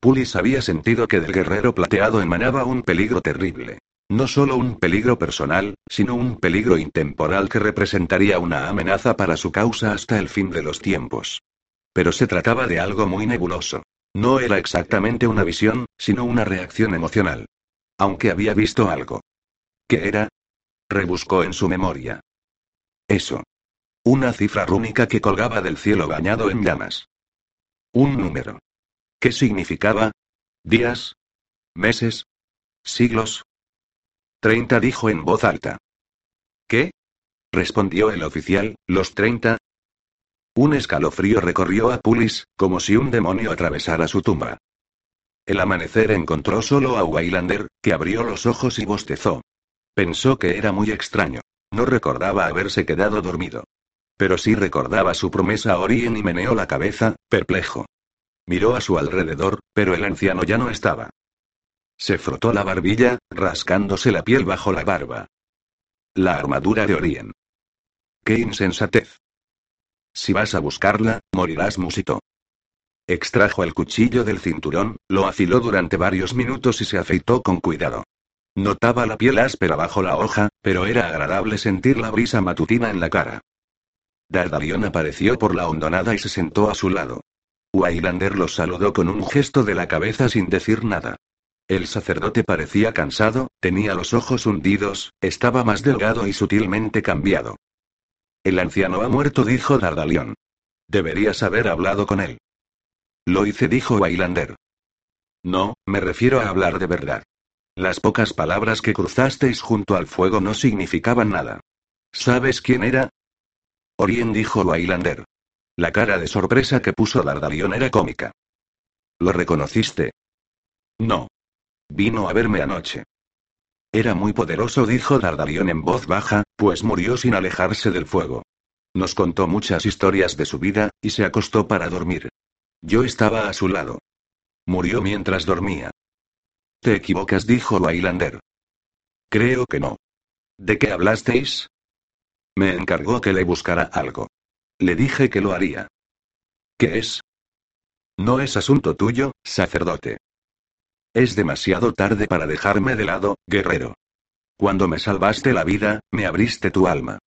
Speaker 1: Pulis había sentido que del guerrero plateado emanaba un peligro terrible. No solo un peligro personal, sino un peligro intemporal que representaría una amenaza para su causa hasta el fin de los tiempos. Pero se trataba de algo muy nebuloso. No era exactamente una visión, sino una reacción emocional. Aunque había visto algo. ¿Qué era? Rebuscó en su memoria. Eso. Una cifra rúnica que colgaba del cielo bañado en llamas. Un número. ¿Qué significaba? ¿Días? ¿Meses? ¿Siglos? Treinta dijo en voz alta. ¿Qué? respondió el oficial, los treinta, un escalofrío recorrió a Pulis, como si un demonio atravesara su tumba. El amanecer encontró solo a Waylander, que abrió los ojos y bostezó. Pensó que era muy extraño. No recordaba haberse quedado dormido. Pero sí recordaba su promesa a Orien y meneó la cabeza, perplejo. Miró a su alrededor, pero el anciano ya no estaba. Se frotó la barbilla, rascándose la piel bajo la barba. La armadura de Orien. ¡Qué insensatez! Si vas a buscarla, morirás, musito. Extrajo el cuchillo del cinturón, lo afiló durante varios minutos y se afeitó con cuidado. Notaba la piel áspera bajo la hoja, pero era agradable sentir la brisa matutina en la cara. Dardalion apareció por la hondonada y se sentó a su lado. Waylander los saludó con un gesto de la cabeza sin decir nada. El sacerdote parecía cansado, tenía los ojos hundidos, estaba más delgado y sutilmente cambiado. El anciano ha muerto, dijo Dardalion. Deberías haber hablado con él. Lo hice, dijo Waylander. No, me refiero a hablar de verdad. Las pocas palabras que cruzasteis junto al fuego no significaban nada. ¿Sabes quién era? Orien dijo Waylander. La cara de sorpresa que puso Dardalion era cómica. ¿Lo reconociste? No. Vino a verme anoche. Era muy poderoso, dijo Dardalion en voz baja, pues murió sin alejarse del fuego. Nos contó muchas historias de su vida, y se acostó para dormir. Yo estaba a su lado. Murió mientras dormía. Te equivocas, dijo Waylander. Creo que no. ¿De qué hablasteis? Me encargó que le buscara algo. Le dije que lo haría. ¿Qué es? No es asunto tuyo, sacerdote. Es demasiado tarde para dejarme de lado, guerrero. Cuando me salvaste la vida, me abriste tu alma.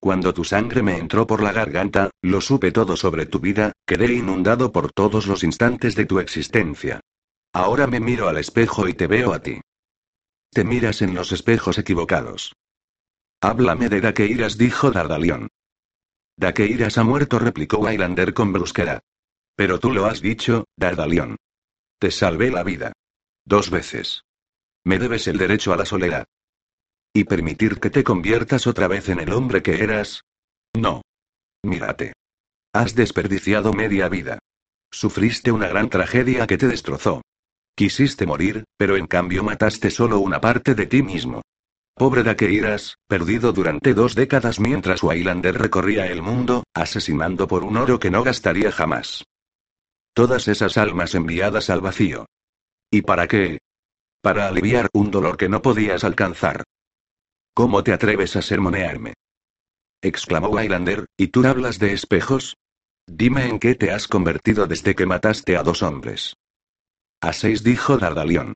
Speaker 1: Cuando tu sangre me entró por la garganta, lo supe todo sobre tu vida, quedé inundado por todos los instantes de tu existencia. Ahora me miro al espejo y te veo a ti. Te miras en los espejos equivocados. Háblame de Daqueiras, dijo Dardalion. Daqueiras ha muerto, replicó Waylander con brusquedad. Pero tú lo has dicho, Dardalion. Te salvé la vida. Dos veces. Me debes el derecho a la soledad. ¿Y permitir que te conviertas otra vez en el hombre que eras? No. Mírate. Has desperdiciado media vida. Sufriste una gran tragedia que te destrozó. Quisiste morir, pero en cambio mataste solo una parte de ti mismo. Pobre Daqueiras, perdido durante dos décadas mientras Waylander recorría el mundo, asesinando por un oro que no gastaría jamás. Todas esas almas enviadas al vacío. ¿Y para qué? Para aliviar un dolor que no podías alcanzar. ¿Cómo te atreves a sermonearme? exclamó Waylander, ¿y tú hablas de espejos? Dime en qué te has convertido desde que mataste a dos hombres. A seis dijo Dardalión.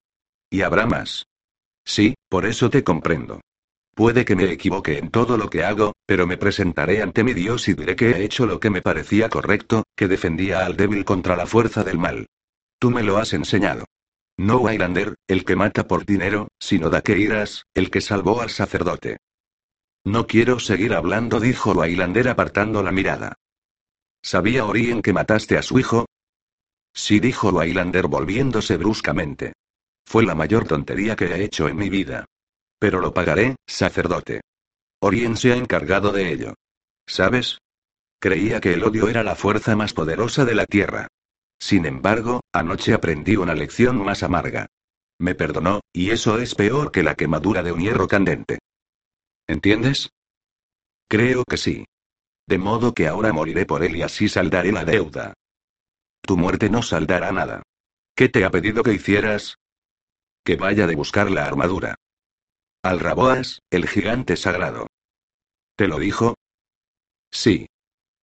Speaker 1: ¿Y habrá más? Sí, por eso te comprendo. Puede que me equivoque en todo lo que hago, pero me presentaré ante mi Dios y diré que he hecho lo que me parecía correcto, que defendía al débil contra la fuerza del mal. Tú me lo has enseñado. No Waylander, el que mata por dinero, sino Daqueiras, el que salvó al sacerdote. No quiero seguir hablando, dijo Waylander apartando la mirada. ¿Sabía Orien que mataste a su hijo? Sí, dijo Waylander volviéndose bruscamente. Fue la mayor tontería que he hecho en mi vida. Pero lo pagaré, sacerdote. Orien se ha encargado de ello. ¿Sabes? Creía que el odio era la fuerza más poderosa de la tierra. Sin embargo, anoche aprendí una lección más amarga. Me perdonó, y eso es peor que la quemadura de un hierro candente. ¿Entiendes? Creo que sí. De modo que ahora moriré por él y así saldaré la deuda. Tu muerte no saldará nada. ¿Qué te ha pedido que hicieras? Que vaya de buscar la armadura. Al Raboas, el gigante sagrado. ¿Te lo dijo? Sí.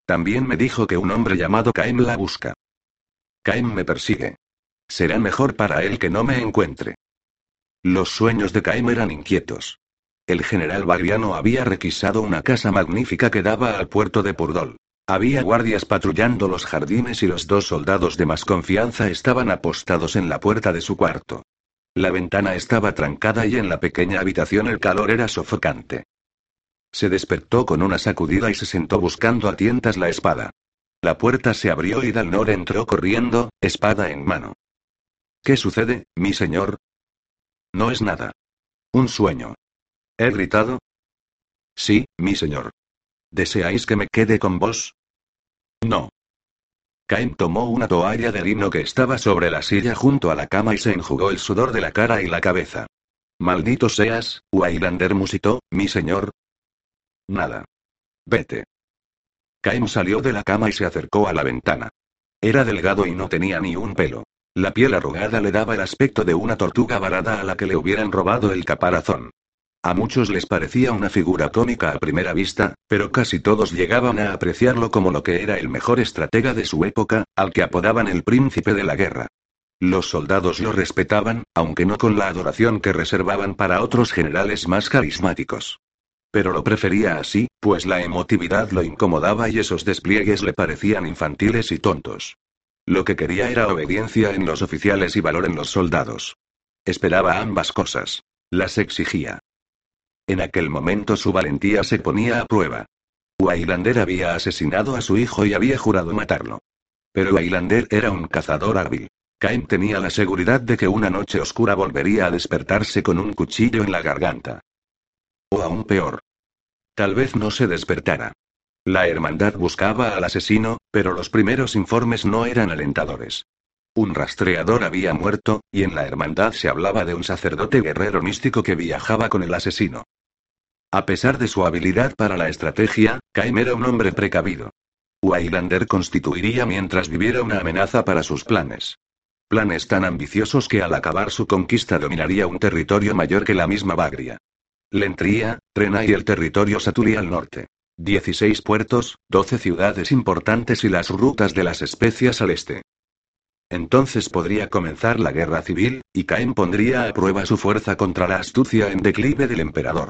Speaker 1: También me dijo que un hombre llamado Caem la busca. Caem me persigue. Será mejor para él que no me encuentre. Los sueños de Caem eran inquietos. El general Bagriano había requisado una casa magnífica que daba al puerto de Purdol. Había guardias patrullando los jardines y los dos soldados de más confianza estaban apostados en la puerta de su cuarto. La ventana estaba trancada y en la pequeña habitación el calor era sofocante. Se despertó con una sacudida y se sentó buscando a tientas la espada. La puerta se abrió y Dalnor entró corriendo, espada en mano. ¿Qué sucede, mi señor? No es nada. Un sueño. ¿He gritado? Sí, mi señor. ¿Deseáis que me quede con vos? No. Caim tomó una toalla de lino que estaba sobre la silla junto a la cama y se enjugó el sudor de la cara y la cabeza. Maldito seas, Waylander musitó, mi señor. Nada. Vete. Caim salió de la cama y se acercó a la ventana. Era delgado y no tenía ni un pelo. La piel arrugada le daba el aspecto de una tortuga varada a la que le hubieran robado el caparazón. A muchos les parecía una figura cómica a primera vista, pero casi todos llegaban a apreciarlo como lo que era el mejor estratega de su época, al que apodaban el príncipe de la guerra. Los soldados lo respetaban, aunque no con la adoración que reservaban para otros generales más carismáticos. Pero lo prefería así, pues la emotividad lo incomodaba y esos despliegues le parecían infantiles y tontos. Lo que quería era obediencia en los oficiales y valor en los soldados. Esperaba ambas cosas. Las exigía. En aquel momento su valentía se ponía a prueba. Waylander había asesinado a su hijo y había jurado matarlo. Pero Waylander era un cazador hábil. Cain tenía la seguridad de que una noche oscura volvería a despertarse con un cuchillo en la garganta. O aún peor. Tal vez no se despertara. La hermandad buscaba al asesino, pero los primeros informes no eran alentadores. Un rastreador había muerto, y en la hermandad se hablaba de un sacerdote guerrero místico que viajaba con el asesino. A pesar de su habilidad para la estrategia, Caim era un hombre precavido. Waylander constituiría mientras viviera una amenaza para sus planes. Planes tan ambiciosos que al acabar su conquista dominaría un territorio mayor que la misma Bagria. Lentría, Trena y el territorio Satuli al norte. 16 puertos, 12 ciudades importantes y las rutas de las especias al este. Entonces podría comenzar la guerra civil, y Caim pondría a prueba su fuerza contra la astucia en declive del emperador.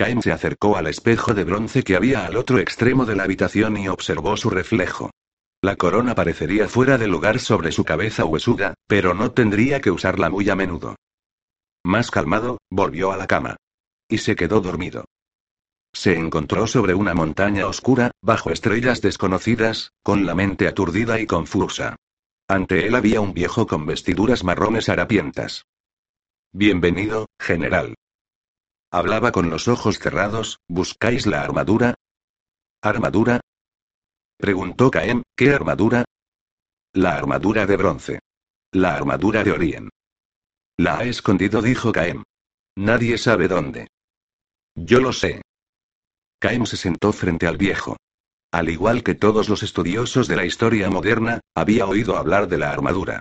Speaker 1: Caim se acercó al espejo de bronce que había al otro extremo de la habitación y observó su reflejo. La corona parecería fuera de lugar sobre su cabeza huesuda, pero no tendría que usarla muy a menudo. Más calmado, volvió a la cama. Y se quedó dormido. Se encontró sobre una montaña oscura, bajo estrellas desconocidas, con la mente aturdida y confusa. Ante él había un viejo con vestiduras marrones harapientas. Bienvenido, general. Hablaba con los ojos cerrados, ¿buscáis la armadura? ¿Armadura? Preguntó Caem, ¿qué armadura? La armadura de bronce. La armadura de Orien. La ha escondido, dijo Caem. Nadie sabe dónde. Yo lo sé. Caem se sentó frente al viejo. Al igual que todos los estudiosos de la historia moderna, había oído hablar de la armadura.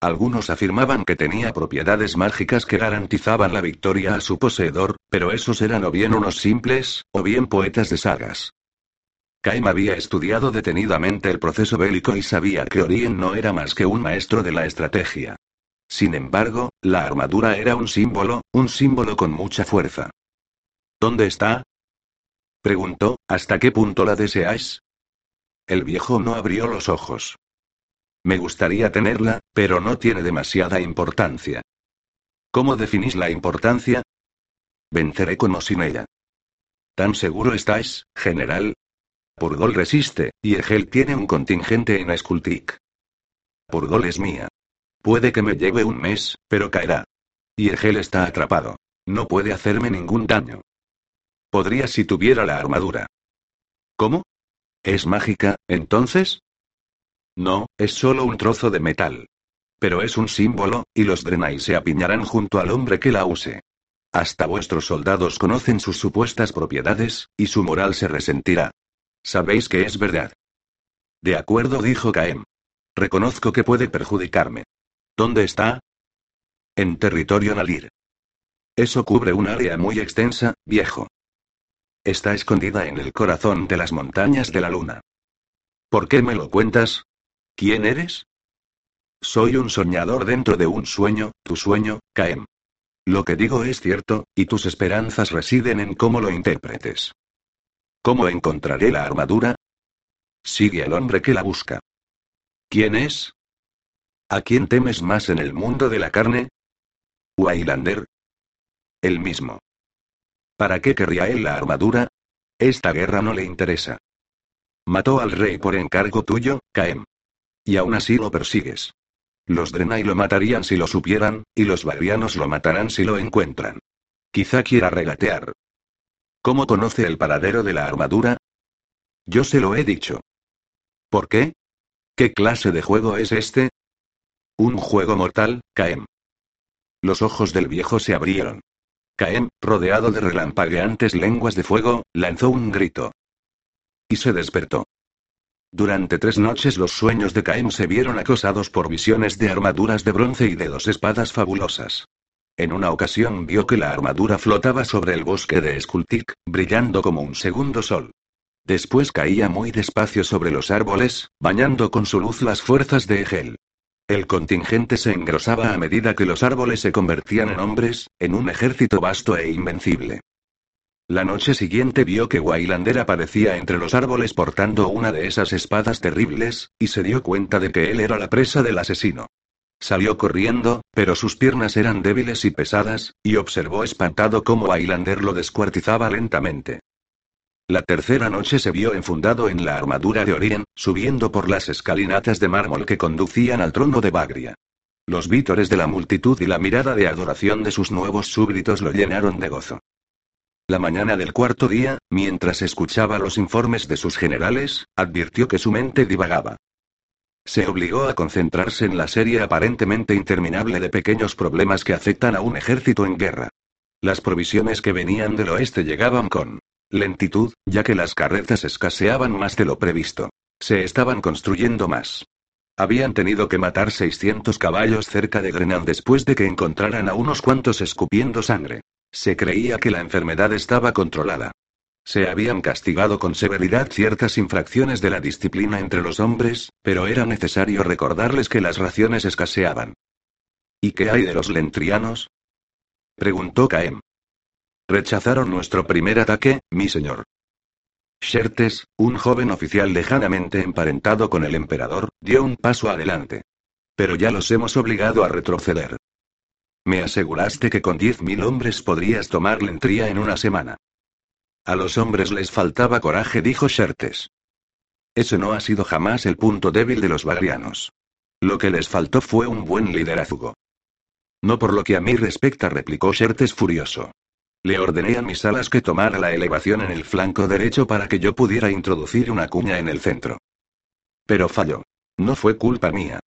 Speaker 1: Algunos afirmaban que tenía propiedades mágicas que garantizaban la victoria a su poseedor, pero esos eran o bien unos simples, o bien poetas de sagas. Caim había estudiado detenidamente el proceso bélico y sabía que Orien no era más que un maestro de la estrategia. Sin embargo, la armadura era un símbolo, un símbolo con mucha fuerza. ¿Dónde está? Preguntó, ¿hasta qué punto la deseáis? El viejo no abrió los ojos. Me gustaría tenerla, pero no tiene demasiada importancia. ¿Cómo definís la importancia? Venceré con o sin ella. ¿Tan seguro estáis, general? Purgol resiste, y Egel tiene un contingente en Skultik. Purgol es mía. Puede que me lleve un mes, pero caerá. Y Egel está atrapado. No puede hacerme ningún daño. Podría si tuviera la armadura. ¿Cómo? ¿Es mágica, entonces? No, es solo un trozo de metal. Pero es un símbolo, y los Drenai se apiñarán junto al hombre que la use. Hasta vuestros soldados conocen sus supuestas propiedades, y su moral se resentirá. Sabéis que es verdad. De acuerdo, dijo Caem. Reconozco que puede perjudicarme. ¿Dónde está? En territorio Nalir. Eso cubre un área muy extensa, viejo. Está escondida en el corazón de las montañas de la luna. ¿Por qué me lo cuentas? ¿Quién eres? Soy un soñador dentro de un sueño, tu sueño, Caem. Lo que digo es cierto, y tus esperanzas residen en cómo lo interpretes. ¿Cómo encontraré la armadura? Sigue al hombre que la busca. ¿Quién es? ¿A quién temes más en el mundo de la carne? Wailander. El mismo. ¿Para qué querría él la armadura? Esta guerra no le interesa. Mató al rey por encargo tuyo, Caem. Y aún así lo persigues. Los Drenai lo matarían si lo supieran, y los Bagrianos lo matarán si lo encuentran. Quizá quiera regatear. ¿Cómo conoce el paradero de la armadura? Yo se lo he dicho. ¿Por qué? ¿Qué clase de juego es este? Un juego mortal, Caem. Los ojos del viejo se abrieron. Caem, rodeado de relampagueantes lenguas de fuego, lanzó un grito. Y se despertó. Durante tres noches los sueños de Caem se vieron acosados por visiones de armaduras de bronce y de dos espadas fabulosas. En una ocasión vio que la armadura flotaba sobre el bosque de Skultik, brillando como un segundo sol. Después caía muy despacio sobre los árboles, bañando con su luz las fuerzas de Egel. El contingente se engrosaba a medida que los árboles se convertían en hombres, en un ejército vasto e invencible. La noche siguiente vio que Wailander aparecía entre los árboles portando una de esas espadas terribles, y se dio cuenta de que él era la presa del asesino. Salió corriendo, pero sus piernas eran débiles y pesadas, y observó espantado cómo Wailander lo descuartizaba lentamente. La tercera noche se vio enfundado en la armadura de Orien, subiendo por las escalinatas de mármol que conducían al trono de Bagria. Los vítores de la multitud y la mirada de adoración de sus nuevos súbditos lo llenaron de gozo. La mañana del cuarto día, mientras escuchaba los informes de sus generales, advirtió que su mente divagaba. Se obligó a concentrarse en la serie aparentemente interminable de pequeños problemas que afectan a un ejército en guerra. Las provisiones que venían del oeste llegaban con lentitud, ya que las carretas escaseaban más de lo previsto. Se estaban construyendo más. Habían tenido que matar 600 caballos cerca de Grenal después de que encontraran a unos cuantos escupiendo sangre. Se creía que la enfermedad estaba controlada. Se habían castigado con severidad ciertas infracciones de la disciplina entre los hombres, pero era necesario recordarles que las raciones escaseaban. ¿Y qué hay de los lentrianos? preguntó Caem. Rechazaron nuestro primer ataque, mi señor. Shertes, un joven oficial lejanamente emparentado con el emperador, dio un paso adelante. Pero ya los hemos obligado a retroceder. Me aseguraste que con diez mil hombres podrías tomar Lentría en una semana. A los hombres les faltaba coraje, dijo Shertes. Eso no ha sido jamás el punto débil de los bagrianos. Lo que les faltó fue un buen liderazgo. No por lo que a mí respecta, replicó Shertes furioso. Le ordené a mis alas que tomara la elevación en el flanco derecho para que yo pudiera introducir una cuña en el centro. Pero falló. No fue culpa mía.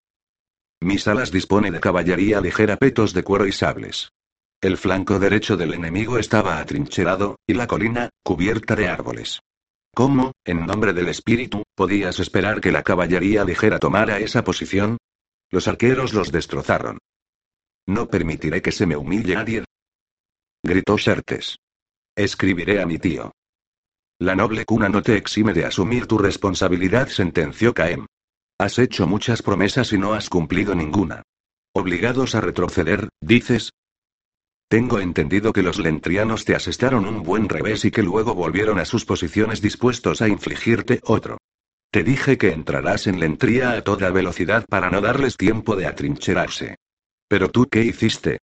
Speaker 1: Mis alas dispone de caballería ligera, petos de cuero y sables. El flanco derecho del enemigo estaba atrincherado, y la colina, cubierta de árboles. ¿Cómo, en nombre del espíritu, podías esperar que la caballería ligera tomara esa posición? Los arqueros los destrozaron. No permitiré que se me humille nadie. Gritó Shertes. Escribiré a mi tío. La noble cuna no te exime de asumir tu responsabilidad, sentenció Caem. Has hecho muchas promesas y no has cumplido ninguna. Obligados a retroceder, dices. Tengo entendido que los lentrianos te asestaron un buen revés y que luego volvieron a sus posiciones dispuestos a infligirte otro. Te dije que entrarás en Lentría a toda velocidad para no darles tiempo de atrincherarse. Pero tú, ¿qué hiciste?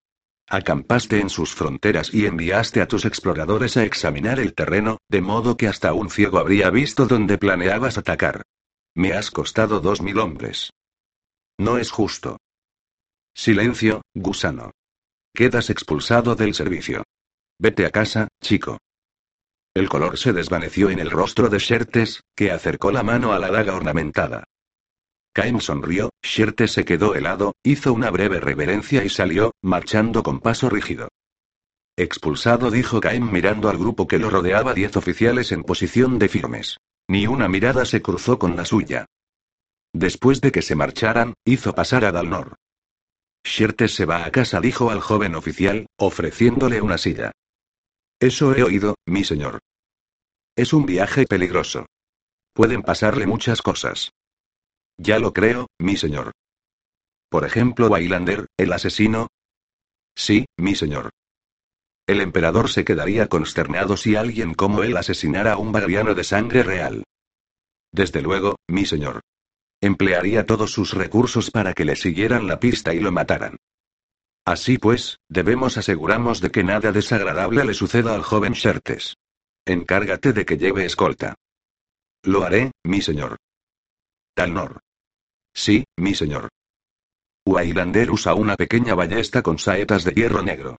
Speaker 1: Acampaste en sus fronteras y enviaste a tus exploradores a examinar el terreno, de modo que hasta un ciego habría visto dónde planeabas atacar. Me has costado dos mil hombres. No es justo. Silencio, gusano. Quedas expulsado del servicio. Vete a casa, chico. El color se desvaneció en el rostro de Shertes, que acercó la mano a la daga ornamentada. Caim sonrió, Shertes se quedó helado, hizo una breve reverencia y salió, marchando con paso rígido. Expulsado, dijo Caim mirando al grupo que lo rodeaba diez oficiales en posición de firmes. Ni una mirada se cruzó con la suya. Después de que se marcharan, hizo pasar a Dalnor. Shertes se va a casa, dijo al joven oficial, ofreciéndole una silla. Eso he oído, mi señor. Es un viaje peligroso. Pueden pasarle muchas cosas. Ya lo creo, mi señor. Por ejemplo, Wailander, el asesino. Sí, mi señor. El emperador se quedaría consternado si alguien como él asesinara a un bagriano de sangre real. Desde luego, mi señor. Emplearía todos sus recursos para que le siguieran la pista y lo mataran. Así pues, debemos asegurarnos de que nada desagradable le suceda al joven Shertes. Encárgate de que lleve escolta. Lo haré, mi señor. Talnor. Sí, mi señor. Wailander usa una pequeña ballesta con saetas de hierro negro.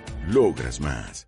Speaker 2: Logras más.